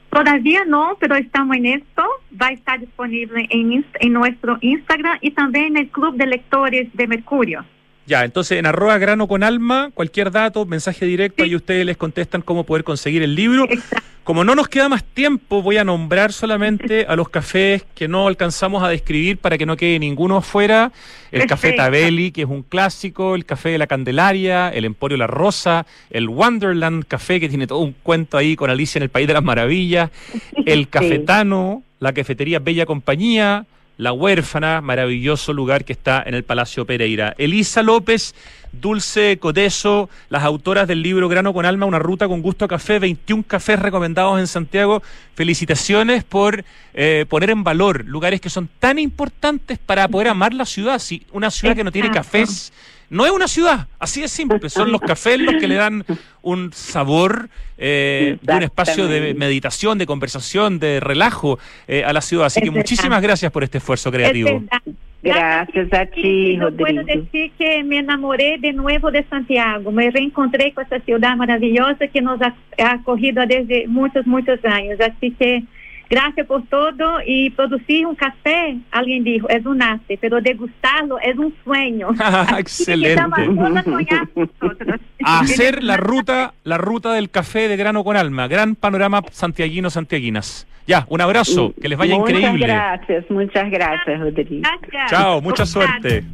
Todavía no, pero estamos en esto. Va a estar disponible en, en nuestro Instagram y también en el Club de Lectores de Mercurio. Ya, entonces en arroba grano con alma, cualquier dato, mensaje directo, y ustedes les contestan cómo poder conseguir el libro. Como no nos queda más tiempo, voy a nombrar solamente a los cafés que no alcanzamos a describir para que no quede ninguno afuera. El café. Tabelli, que es un clásico, el café de la Candelaria, el Emporio La Rosa, el Wonderland Café, que tiene todo un cuento ahí con Alicia en el País de las Maravillas, el Cafetano, la cafetería Bella Compañía, La Huérfana, maravilloso lugar que está en el Palacio Pereira. Elisa López, Dulce Coteso, las autoras del libro Grano con Alma, una ruta con gusto a café, 21 cafés recomendados en Santiago. Felicitaciones por eh, poner en valor lugares que son tan importantes para poder amar la ciudad. Si una ciudad que no tiene cafés no es una ciudad, así de simple. Son los cafés los que le dan un sabor eh, de un espacio de meditación, de conversación, de relajo eh, a la ciudad. Así Es que verdad. muchísimas gracias por este esfuerzo Es creativo. Gracias a ti, Yo puedo decir que me enamoré de nuevo de Santiago. Me reencontré con esta ciudad maravillosa que nos ha, ha acogido desde muchos, muchos años. Así que gracias por todo. Y producir un café, alguien dijo, es un arte, pero degustarlo es un sueño. Estamos Excelente. a hacer la ruta, la ruta del café de grano con alma. Gran panorama santiaguino, santiaguinas. Ya, un abrazo, que les vaya muchas increíble. gracias, muchas gracias, Rodrigo. Gracias. Chao, mucha suerte.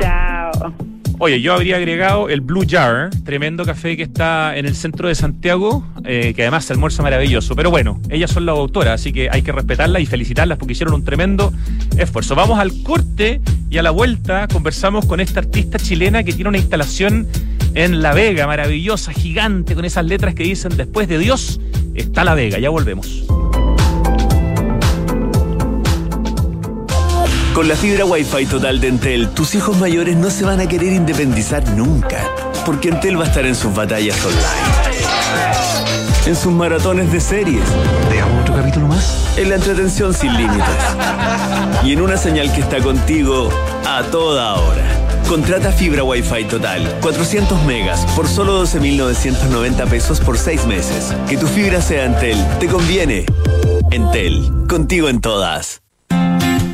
Chao. Oye, yo habría agregado el Blue Jar, tremendo café que está en el centro de Santiago, eh, que además se almuerza maravilloso. Pero bueno, ellas son las autoras, así que hay que respetarlas y felicitarlas porque hicieron un tremendo esfuerzo. Vamos al corte y a la vuelta conversamos con esta artista chilena que tiene una instalación en La Vega, maravillosa, gigante, con esas letras que dicen después de Dios está La Vega. Ya volvemos. Con la fibra Wi-Fi total de Entel, tus hijos mayores no se van a querer independizar nunca, porque Entel va a estar en sus batallas online, en sus maratones de series, ¿Veamos otro capítulo más? en la entretención sin límites y en una señal que está contigo a toda hora. Contrata fibra Wi-Fi total, 400 megas por solo 12.990 pesos por 6 meses. Que tu fibra sea Entel, te conviene. Entel, contigo en todas.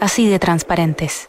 así de transparentes.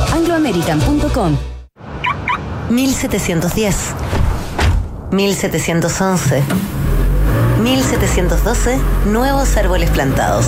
chile.angloamerican.com. 1710, 1711, 1712, nuevos árboles plantados.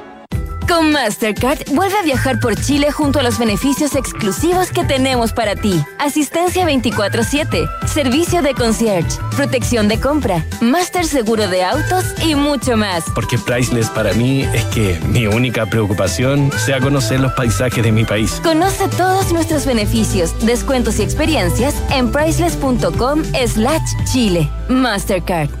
Con Mastercard, vuelve a viajar por Chile junto a los beneficios exclusivos que tenemos para ti. Asistencia 24-7, servicio de concierge, protección de compra, Master Seguro de Autos y mucho más. Porque Priceless para mí es que mi única preocupación sea conocer los paisajes de mi país. Conoce todos nuestros beneficios, descuentos y experiencias en priceless.com slash Chile. Mastercard.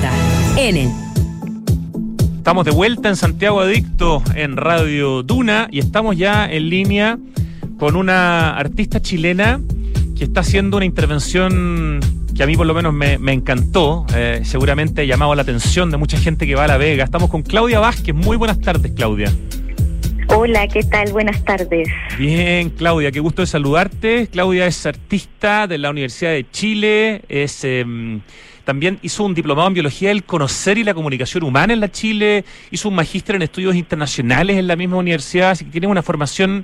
Enel, Estamos de vuelta en Santiago Adicto en Radio Duna y estamos ya en línea con una artista chilena que está haciendo una intervención que a mí por lo menos me, me encantó, eh, seguramente ha llamado la atención de mucha gente que va a La Vega. Estamos con Claudia Vázquez. Muy buenas tardes, Claudia. Hola, ¿qué tal? Buenas tardes. Bien, Claudia, qué gusto de saludarte. Claudia es artista de la Universidad de Chile, es em, también hizo un diplomado en biología del conocer y la comunicación humana en la Chile, hizo un magíster en estudios internacionales en la misma universidad, así que tiene una formación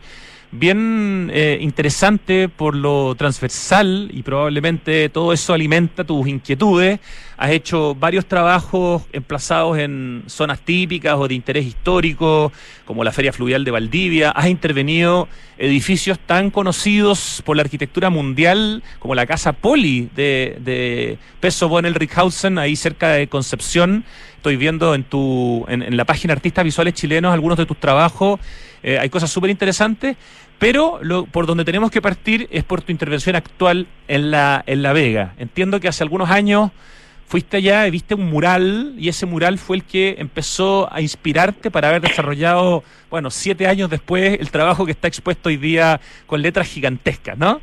bien eh, interesante por lo transversal y probablemente todo eso alimenta tus inquietudes. Has hecho varios trabajos emplazados en zonas típicas o de interés histórico, como la Feria Fluvial de Valdivia. Has intervenido edificios tan conocidos por la arquitectura mundial como la Casa Poli de, de Peso Bonel Rickhausen, ahí cerca de Concepción. Estoy viendo en, tu, en, en la página Artistas Visuales Chilenos algunos de tus trabajos. Eh, hay cosas súper interesantes, pero lo, por donde tenemos que partir es por tu intervención actual en la, en la Vega. Entiendo que hace algunos años fuiste allá y viste un mural y ese mural fue el que empezó a inspirarte para haber desarrollado, bueno, siete años después el trabajo que está expuesto hoy día con letras gigantescas, ¿no?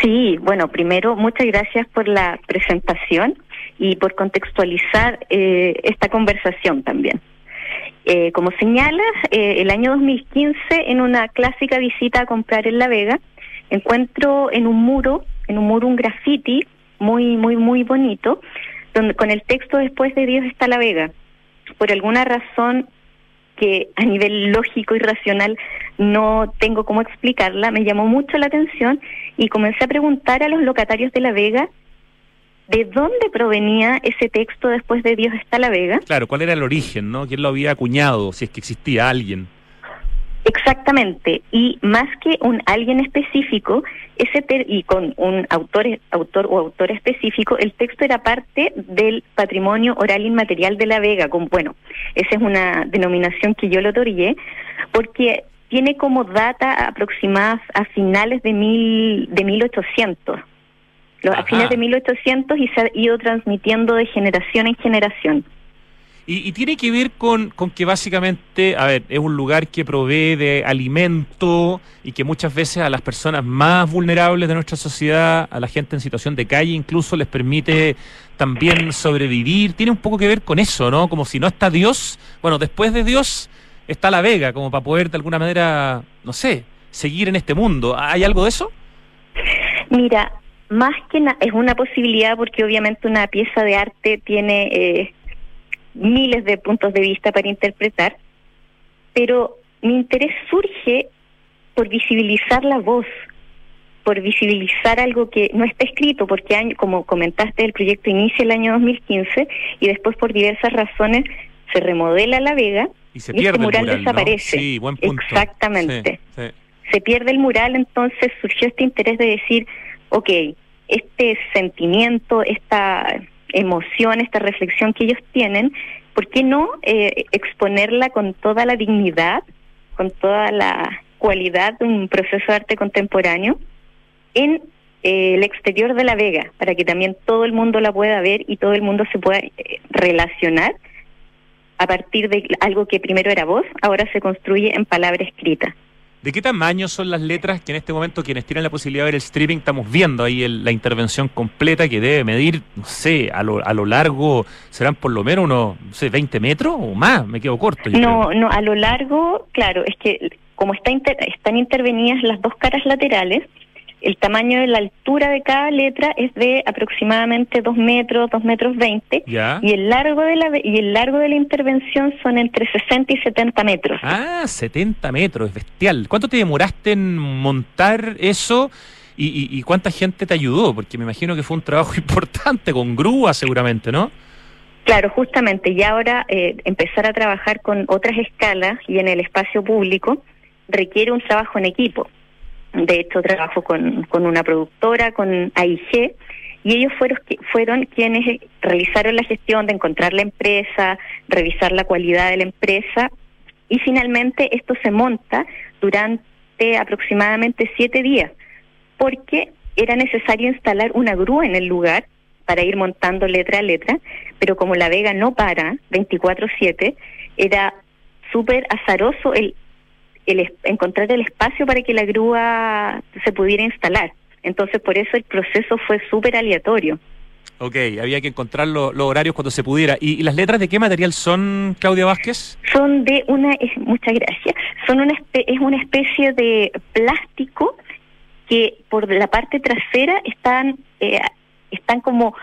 Sí, bueno, primero, muchas gracias por la presentación y por contextualizar eh, esta conversación también. Eh, como señalas, eh, el año 2015, en una clásica visita a comprar en La Vega, encuentro en un muro, en un muro un graffiti muy, muy, muy bonito, donde con el texto Después de Dios está La Vega. Por alguna razón que a nivel lógico y racional no tengo cómo explicarla, me llamó mucho la atención y comencé a preguntar a los locatarios de La Vega de dónde provenía ese texto después de Dios está la Vega. Claro, ¿cuál era el origen, no? ¿Quién lo había acuñado, si es que existía alguien? Exactamente, y más que un alguien específico, ese ter y con un autor, autor o autor específico, el texto era parte del patrimonio oral inmaterial de la Vega. Con, bueno, esa es una denominación que yo lo otorgué, porque tiene como data aproximada a finales de mil de 1800 los, a fines de 1800 y se ha ido transmitiendo de generación en generación. Y, y, tiene que ver con, con que básicamente, a ver, es un lugar que provee de alimento y que muchas veces a las personas más vulnerables de nuestra sociedad, a la gente en situación de calle, incluso les permite también sobrevivir. Tiene un poco que ver con eso, ¿no? Como si no está Dios, bueno, después de Dios está la Vega, como para poder de alguna manera, no sé, seguir en este mundo. ¿Hay algo de eso? Mira, más que nada, es una posibilidad porque obviamente una pieza de arte tiene eh, miles de puntos de vista para interpretar, pero mi interés surge por visibilizar la voz, por visibilizar algo que no está escrito, porque año, como comentaste, el proyecto inicia el año 2015 y después por diversas razones se remodela la vega y, se pierde este mural, el mural desaparece. ¿no? Sí, buen punto. Exactamente. Sí, sí. Se pierde el mural, entonces surgió este interés de decir, ok, este sentimiento, esta emoción, esta reflexión que ellos tienen, ¿por qué no eh, exponerla con toda la dignidad, con toda la cualidad de un proceso de arte contemporáneo en eh, el exterior de la Vega, para que también todo el mundo la pueda ver y todo el mundo se pueda eh, relacionar a partir de algo que primero era voz, ahora se construye en palabra escrita. ¿De qué tamaño son las letras que en este momento quienes tienen la posibilidad de ver el streaming estamos viendo ahí el, la intervención completa que debe medir, no sé, a lo, a lo largo serán por lo menos unos, no sé, 20 metros o más? Me quedo corto. No, creo. no, a lo largo, claro, es que como está inter, están intervenidas las dos caras laterales, el tamaño de la altura de cada letra es de aproximadamente 2 metros, 2 metros 20. ¿Ya? Y el largo de la y el largo de la intervención son entre 60 y 70 metros. Ah, 70 metros, es bestial. ¿Cuánto te demoraste en montar eso? Y, y, y, cuánta gente te ayudó? Porque me imagino que fue un trabajo importante, con grúa seguramente, ¿no? Claro, justamente. Y ahora eh, empezar a trabajar con otras escalas y en el espacio público requiere un trabajo en equipo. De hecho, trabajo con, con una productora, con AIG, y ellos fueron, fueron quienes realizaron la gestión de encontrar la empresa, revisar la cualidad de la empresa, y finalmente esto se monta durante aproximadamente siete días, porque era necesario instalar una grúa en el lugar para ir montando letra a letra, pero como La Vega no para 24/7, era súper azaroso el, el encontrar el espacio para que la grúa se pudiera instalar. Entonces, por eso el proceso fue súper aleatorio. Ok, había que encontrar lo- los horarios cuando se pudiera. ¿Y, y las letras de qué material son, Claudia Vázquez? Son de una, es- muchas gracias, son una es una especie de plástico que por la parte trasera están, eh, están como,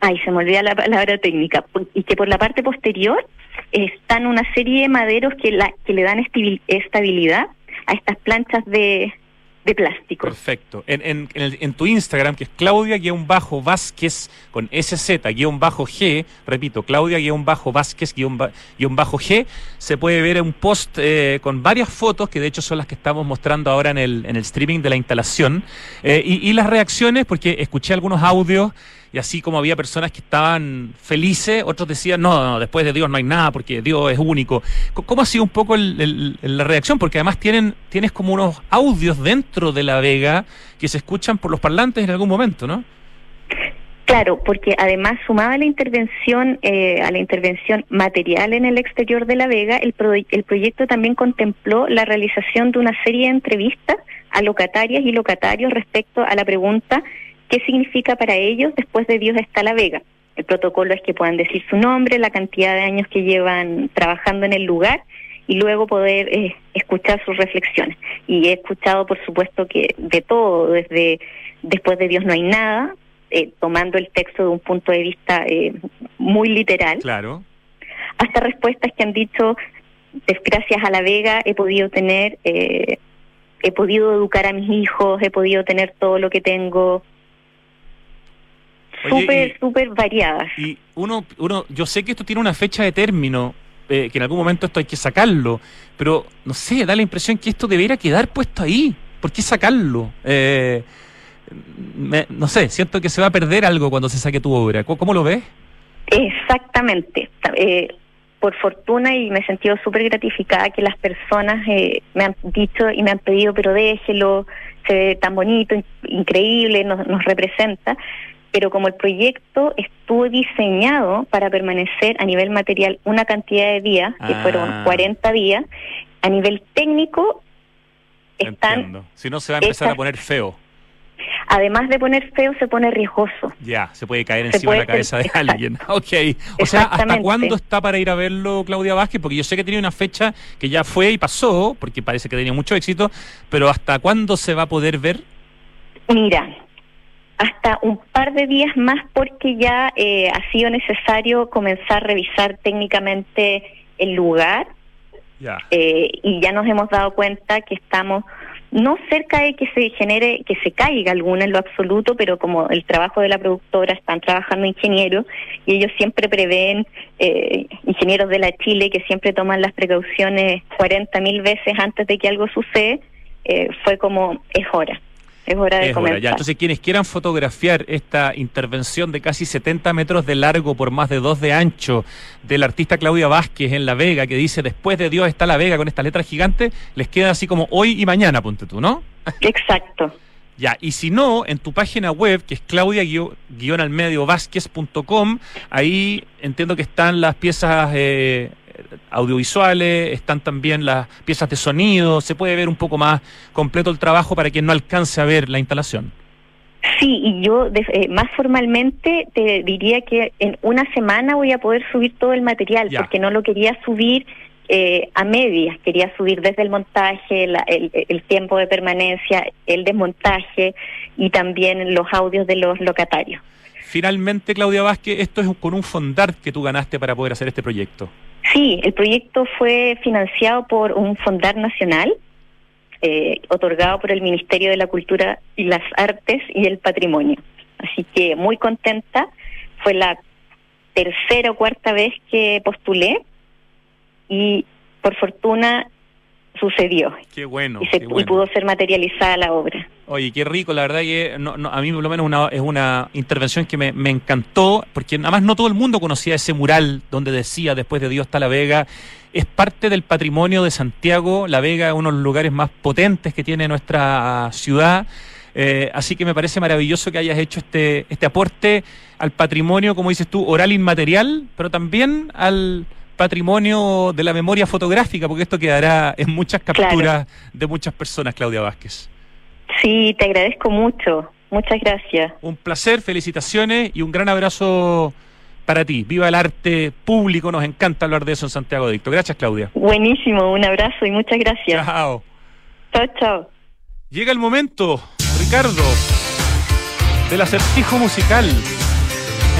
ay, se me olvida la palabra técnica, y que por la parte posterior están una serie de maderos que, la, que le dan estabilidad a estas planchas de, de plástico. Perfecto. En, en, en tu Instagram, que es Claudia-Vázquez con SZ-G, repito, Claudia-Vázquez-G, se puede ver un post eh, con varias fotos, que de hecho son las que estamos mostrando ahora en el, en el streaming de la instalación, eh, y, y las reacciones, porque escuché algunos audios y así como había personas que estaban felices, otros decían, no, después de Dios no hay nada porque Dios es único. ¿Cómo ha sido un poco el- la reacción? Porque además tienen, tienes como unos audios dentro de la Vega que se escuchan por los parlantes en algún momento, ¿no? Claro, porque además sumada a la intervención, eh, a la intervención material en el exterior de La Vega, el, pro- el proyecto también contempló la realización de una serie de entrevistas a locatarias y locatarios respecto a la pregunta ¿qué significa para ellos después de Dios está La Vega? El protocolo es que puedan decir su nombre, la cantidad de años que llevan trabajando en el lugar y luego poder eh, escuchar sus reflexiones. Y he escuchado, por supuesto, que de todo, desde después de Dios no hay nada, eh, tomando el texto de un punto de vista eh, muy literal, Claro. hasta respuestas que han dicho, "Des- gracias a La Vega he podido tener, eh, he podido educar a mis hijos, he podido tener todo lo que tengo. Súper, súper variadas. Y uno, uno, yo sé que esto tiene una fecha de término, eh, que en algún momento esto hay que sacarlo, pero no sé, da la impresión que esto debería quedar puesto ahí. ¿Por qué sacarlo? Eh, me- no sé, siento que se va a perder algo cuando se saque tu obra. ¿Cómo, cómo lo ves? Exactamente. Eh, por fortuna y me he sentido súper gratificada que las personas eh, me han dicho y me han pedido, pero déjelo, se ve tan bonito, in- increíble, nos, nos representa. Pero como el proyecto estuvo diseñado para permanecer a nivel material una cantidad de días, que Ah. fueron 40 días, a nivel técnico están, Entiendo. Si no, se va a empezar a poner feo. además de poner feo, se pone riesgoso. Ya, se puede caer Se encima de la cabeza de alguien. Ok. O sea, ¿hasta cuándo está para ir a verlo Claudia Vázquez? Porque yo sé que tenía una fecha que ya fue y pasó, porque parece que tenía mucho éxito, pero ¿hasta cuándo se va a poder ver? Mira, hasta un par de días más porque ya eh, ha sido necesario comenzar a revisar técnicamente el lugar. Eh, y ya nos hemos dado cuenta que estamos no cerca de que se genere, que se caiga alguna en lo absoluto, pero como el trabajo de la productora están trabajando ingenieros y ellos siempre prevén, eh, ingenieros de la Chile que siempre toman las precauciones 40 mil veces antes de que algo sucede, eh, fue como, es hora, es hora de Es hora, ya. Entonces, quienes quieran fotografiar esta intervención de casi 70 metros de largo por más de 2 de ancho del artista Claudia Vázquez en La Vega, que dice, después de Dios está La Vega con estas letras gigantes, les queda así como hoy y mañana, ponte tú, ¿no? Exacto. Ya, y si no, en tu página web, que es claudia-almediovázquez.com, ahí entiendo que están las piezas eh, audiovisuales, están también las piezas de sonido, se puede ver un poco más completo el trabajo para quien no alcance a ver la instalación. Sí, y yo de- eh, más formalmente te diría que en una semana voy a poder subir todo el material, Ya. porque no lo quería subir eh, a medias, quería subir desde el montaje, la- el, el tiempo de permanencia, el desmontaje y también los audios de los locatarios. Finalmente, Claudia Vázquez, esto es con un fondart que tú ganaste para poder hacer este proyecto. Sí, el proyecto fue financiado por un fondar nacional, eh, otorgado por el Ministerio de la Cultura y las Artes y el Patrimonio. Así que muy contenta. Fue la tercera o cuarta vez que postulé y por fortuna sucedió Qué bueno. y, se, qué y bueno. pudo ser materializada la obra. Oye, qué rico, la verdad que no, no, a mí por lo menos una, es una intervención que me, me encantó, porque además no todo el mundo conocía ese mural donde decía después de Dios está La Vega. Es parte del patrimonio de Santiago, La Vega es uno de los lugares más potentes que tiene nuestra ciudad. Eh, así que me parece maravilloso que hayas hecho este, este aporte al patrimonio, como dices tú, oral inmaterial, pero también al patrimonio de la memoria fotográfica, porque esto quedará en muchas capturas de muchas personas, Claudia Vázquez. Sí, te agradezco mucho. Muchas gracias. Un placer, felicitaciones y un gran abrazo para ti. Viva el arte público, nos encanta hablar de eso en Santiago Adicto. Gracias, Claudia. Buenísimo, un abrazo y muchas gracias. Chao. Chao, chao. Llega el momento, Ricardo, del acertijo musical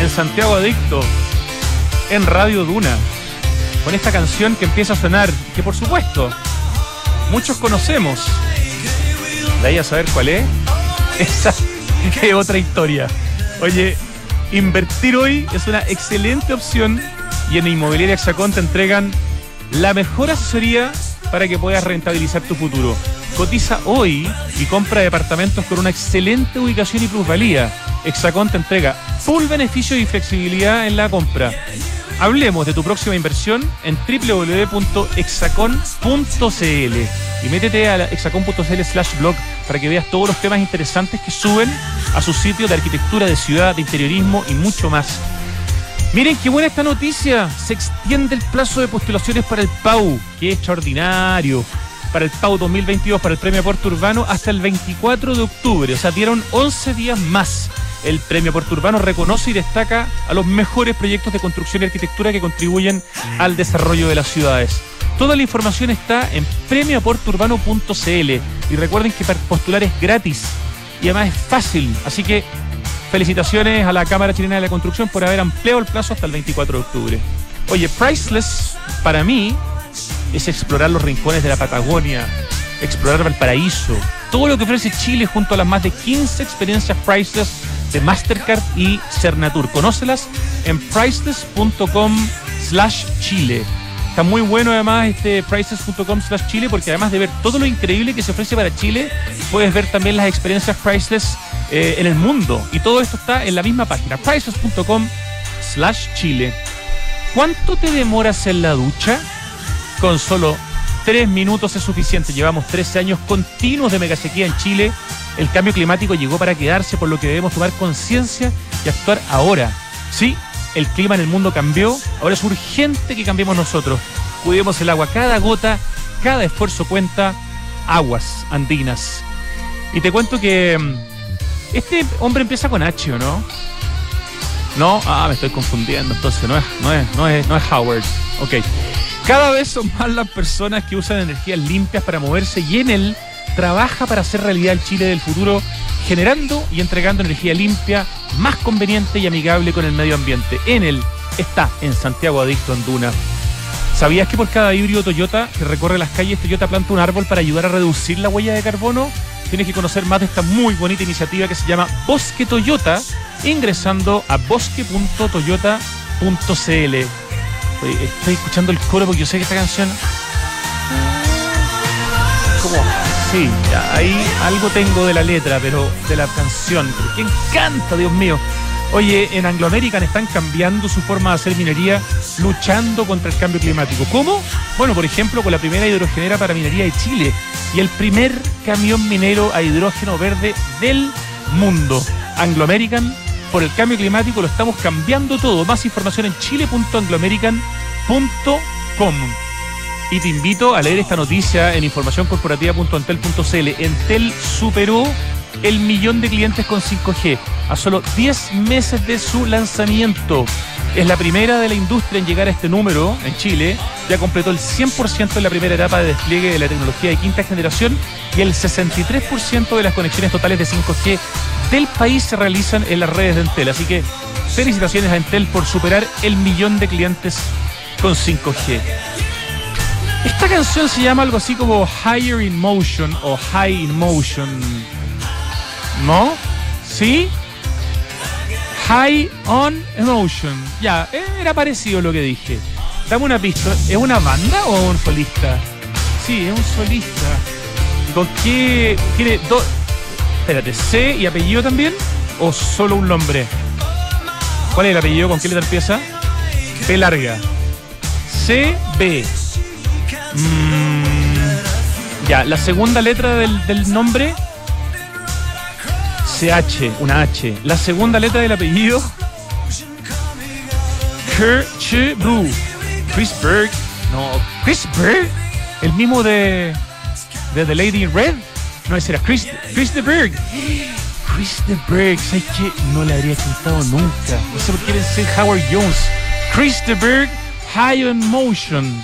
en Santiago Adicto, en Radio Duna, con esta canción que empieza a sonar, que por supuesto muchos conocemos. De ahí a saber cuál es, esa que otra historia. Oye, invertir hoy es una excelente opción y en Inmobiliaria Hexacón te entregan la mejor asesoría para que puedas rentabilizar tu futuro. Cotiza hoy y compra departamentos con una excelente ubicación y plusvalía. Hexacón te entrega full beneficio y flexibilidad en la compra. Hablemos de tu próxima inversión en www.exacon.cl y métete a exacon.cl slash blog para que veas todos los temas interesantes que suben a su sitio de arquitectura, de ciudad, de interiorismo y mucho más. Miren qué buena esta noticia. Se extiende el plazo de postulaciones para el PAU. Qué extraordinario. Para el PAU 2022, para el Premio Aporte Urbano, hasta el 24 de octubre. O sea, dieron 11 días más. El Premio Aporte Urbano reconoce y destaca a los mejores proyectos de construcción y arquitectura que contribuyen al desarrollo de las ciudades. Toda la información está en premioaporteurbano.cl y recuerden que postular es gratis y además es fácil. Así que felicitaciones a la Cámara Chilena de la Construcción por haber ampliado el plazo hasta el 24 de octubre. Oye, Priceless para mí es explorar los rincones de la Patagonia, explorar Valparaíso, todo lo que ofrece Chile junto a las más de 15 experiencias Priceless de Mastercard y Cernatur. Conócelas en priceless.com slash Chile. Está muy bueno además este priceless.com slash Chile porque además de ver todo lo increíble que se ofrece para Chile, puedes ver también las experiencias Priceless eh, en el mundo. Y todo esto está en la misma página, priceless.com slash Chile. ¿Cuánto te demoras en la ducha? Con solo tres minutos es suficiente. Llevamos 13 años continuos de megasequía en Chile. El cambio climático llegó para quedarse, por lo que debemos tomar conciencia y actuar ahora. Sí, el clima en el mundo cambió, ahora es urgente que cambiemos nosotros. Cuidemos el agua, cada gota, cada esfuerzo cuenta. Aguas andinas. Y te cuento que mm, este hombre empieza con H, ¿o no? No, ah, me estoy confundiendo, entonces no es, no es, no es, no es Howard. Ok. Cada vez son más las personas que usan energías limpias para moverse y en él trabaja para hacer realidad el Chile del futuro, generando y entregando energía limpia, más conveniente y amigable con el medio ambiente. En él está en Santiago Adicto en Duna. ¿Sabías que por cada híbrido Toyota que recorre las calles, Toyota planta un árbol para ayudar a reducir la huella de carbono? Tienes que conocer más de esta muy bonita iniciativa que se llama Bosque Toyota, ingresando a bosque.toyota.cl. Estoy escuchando el coro porque yo sé que esta canción. ¿Cómo? Sí, ahí algo tengo de la letra, pero de la canción. Pero que encanta, Dios mío. Oye, en Anglo American están cambiando su forma de hacer minería, luchando contra el cambio climático. ¿Cómo? Bueno, por ejemplo, con la primera hidrogenera para minería de Chile y el primer camión minero a hidrógeno verde del mundo. Anglo American, por el cambio climático lo estamos cambiando todo. Más información en chile.angloamerican.com. Y te invito a leer esta noticia en informacioncorporativa.entel.cl. Entel superó el millón de clientes con 5G a solo 10 meses de su lanzamiento. Es la primera de la industria en llegar a este número en Chile. Ya completó el 100% en la primera etapa de despliegue de la tecnología de quinta generación y el 63% de las conexiones totales de 5G del país se realizan en las redes de Entel. Así que felicitaciones a Entel por superar el millón de clientes con 5G. Esta canción se llama algo así como Higher in Motion o High in Motion. ¿No? ¿Sí? High on Emotion. Ya, era parecido lo que dije. Dame una pista. ¿Es una banda o un solista? Sí, es un solista. ¿Y con qué? ¿Tiene dos? Espérate, ¿C y apellido también? ¿O solo un nombre? ¿Cuál es el apellido? ¿Con qué letra empieza? P larga. C, B. Mm, ya, la segunda letra del, del nombre. CH, una H. La segunda letra del apellido. Kirchberg. Chris Berg. No, Chris Berg. El mismo de, de The Lady in Red. No, ese era Chris, Chris de Berg. Chris de Berg. ¿Sabes qué? No le habría cantado nunca. No sé por qué pensé Howard Jones. Chris de Berg, High on Motion.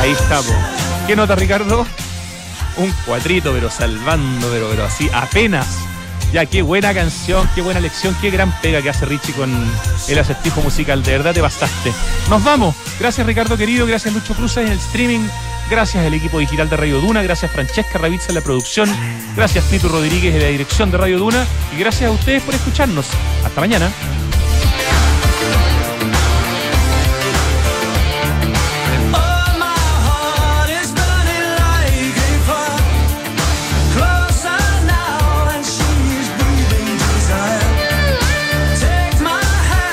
Ahí está, po. ¿Qué nota, Ricardo? Un cuatrito, pero salvando, pero, pero así, apenas. Ya, qué buena canción, qué buena lección, qué gran pega que hace Richie con el acertijo musical. De verdad te bastaste. Nos vamos. Gracias, Ricardo querido. Gracias, Lucho Cruz en el streaming. Gracias al equipo digital de Radio Duna. Gracias, Francesca Ravizza en la producción. Gracias, Tito Rodríguez en la dirección de Radio Duna. Y gracias a ustedes por escucharnos. Hasta mañana.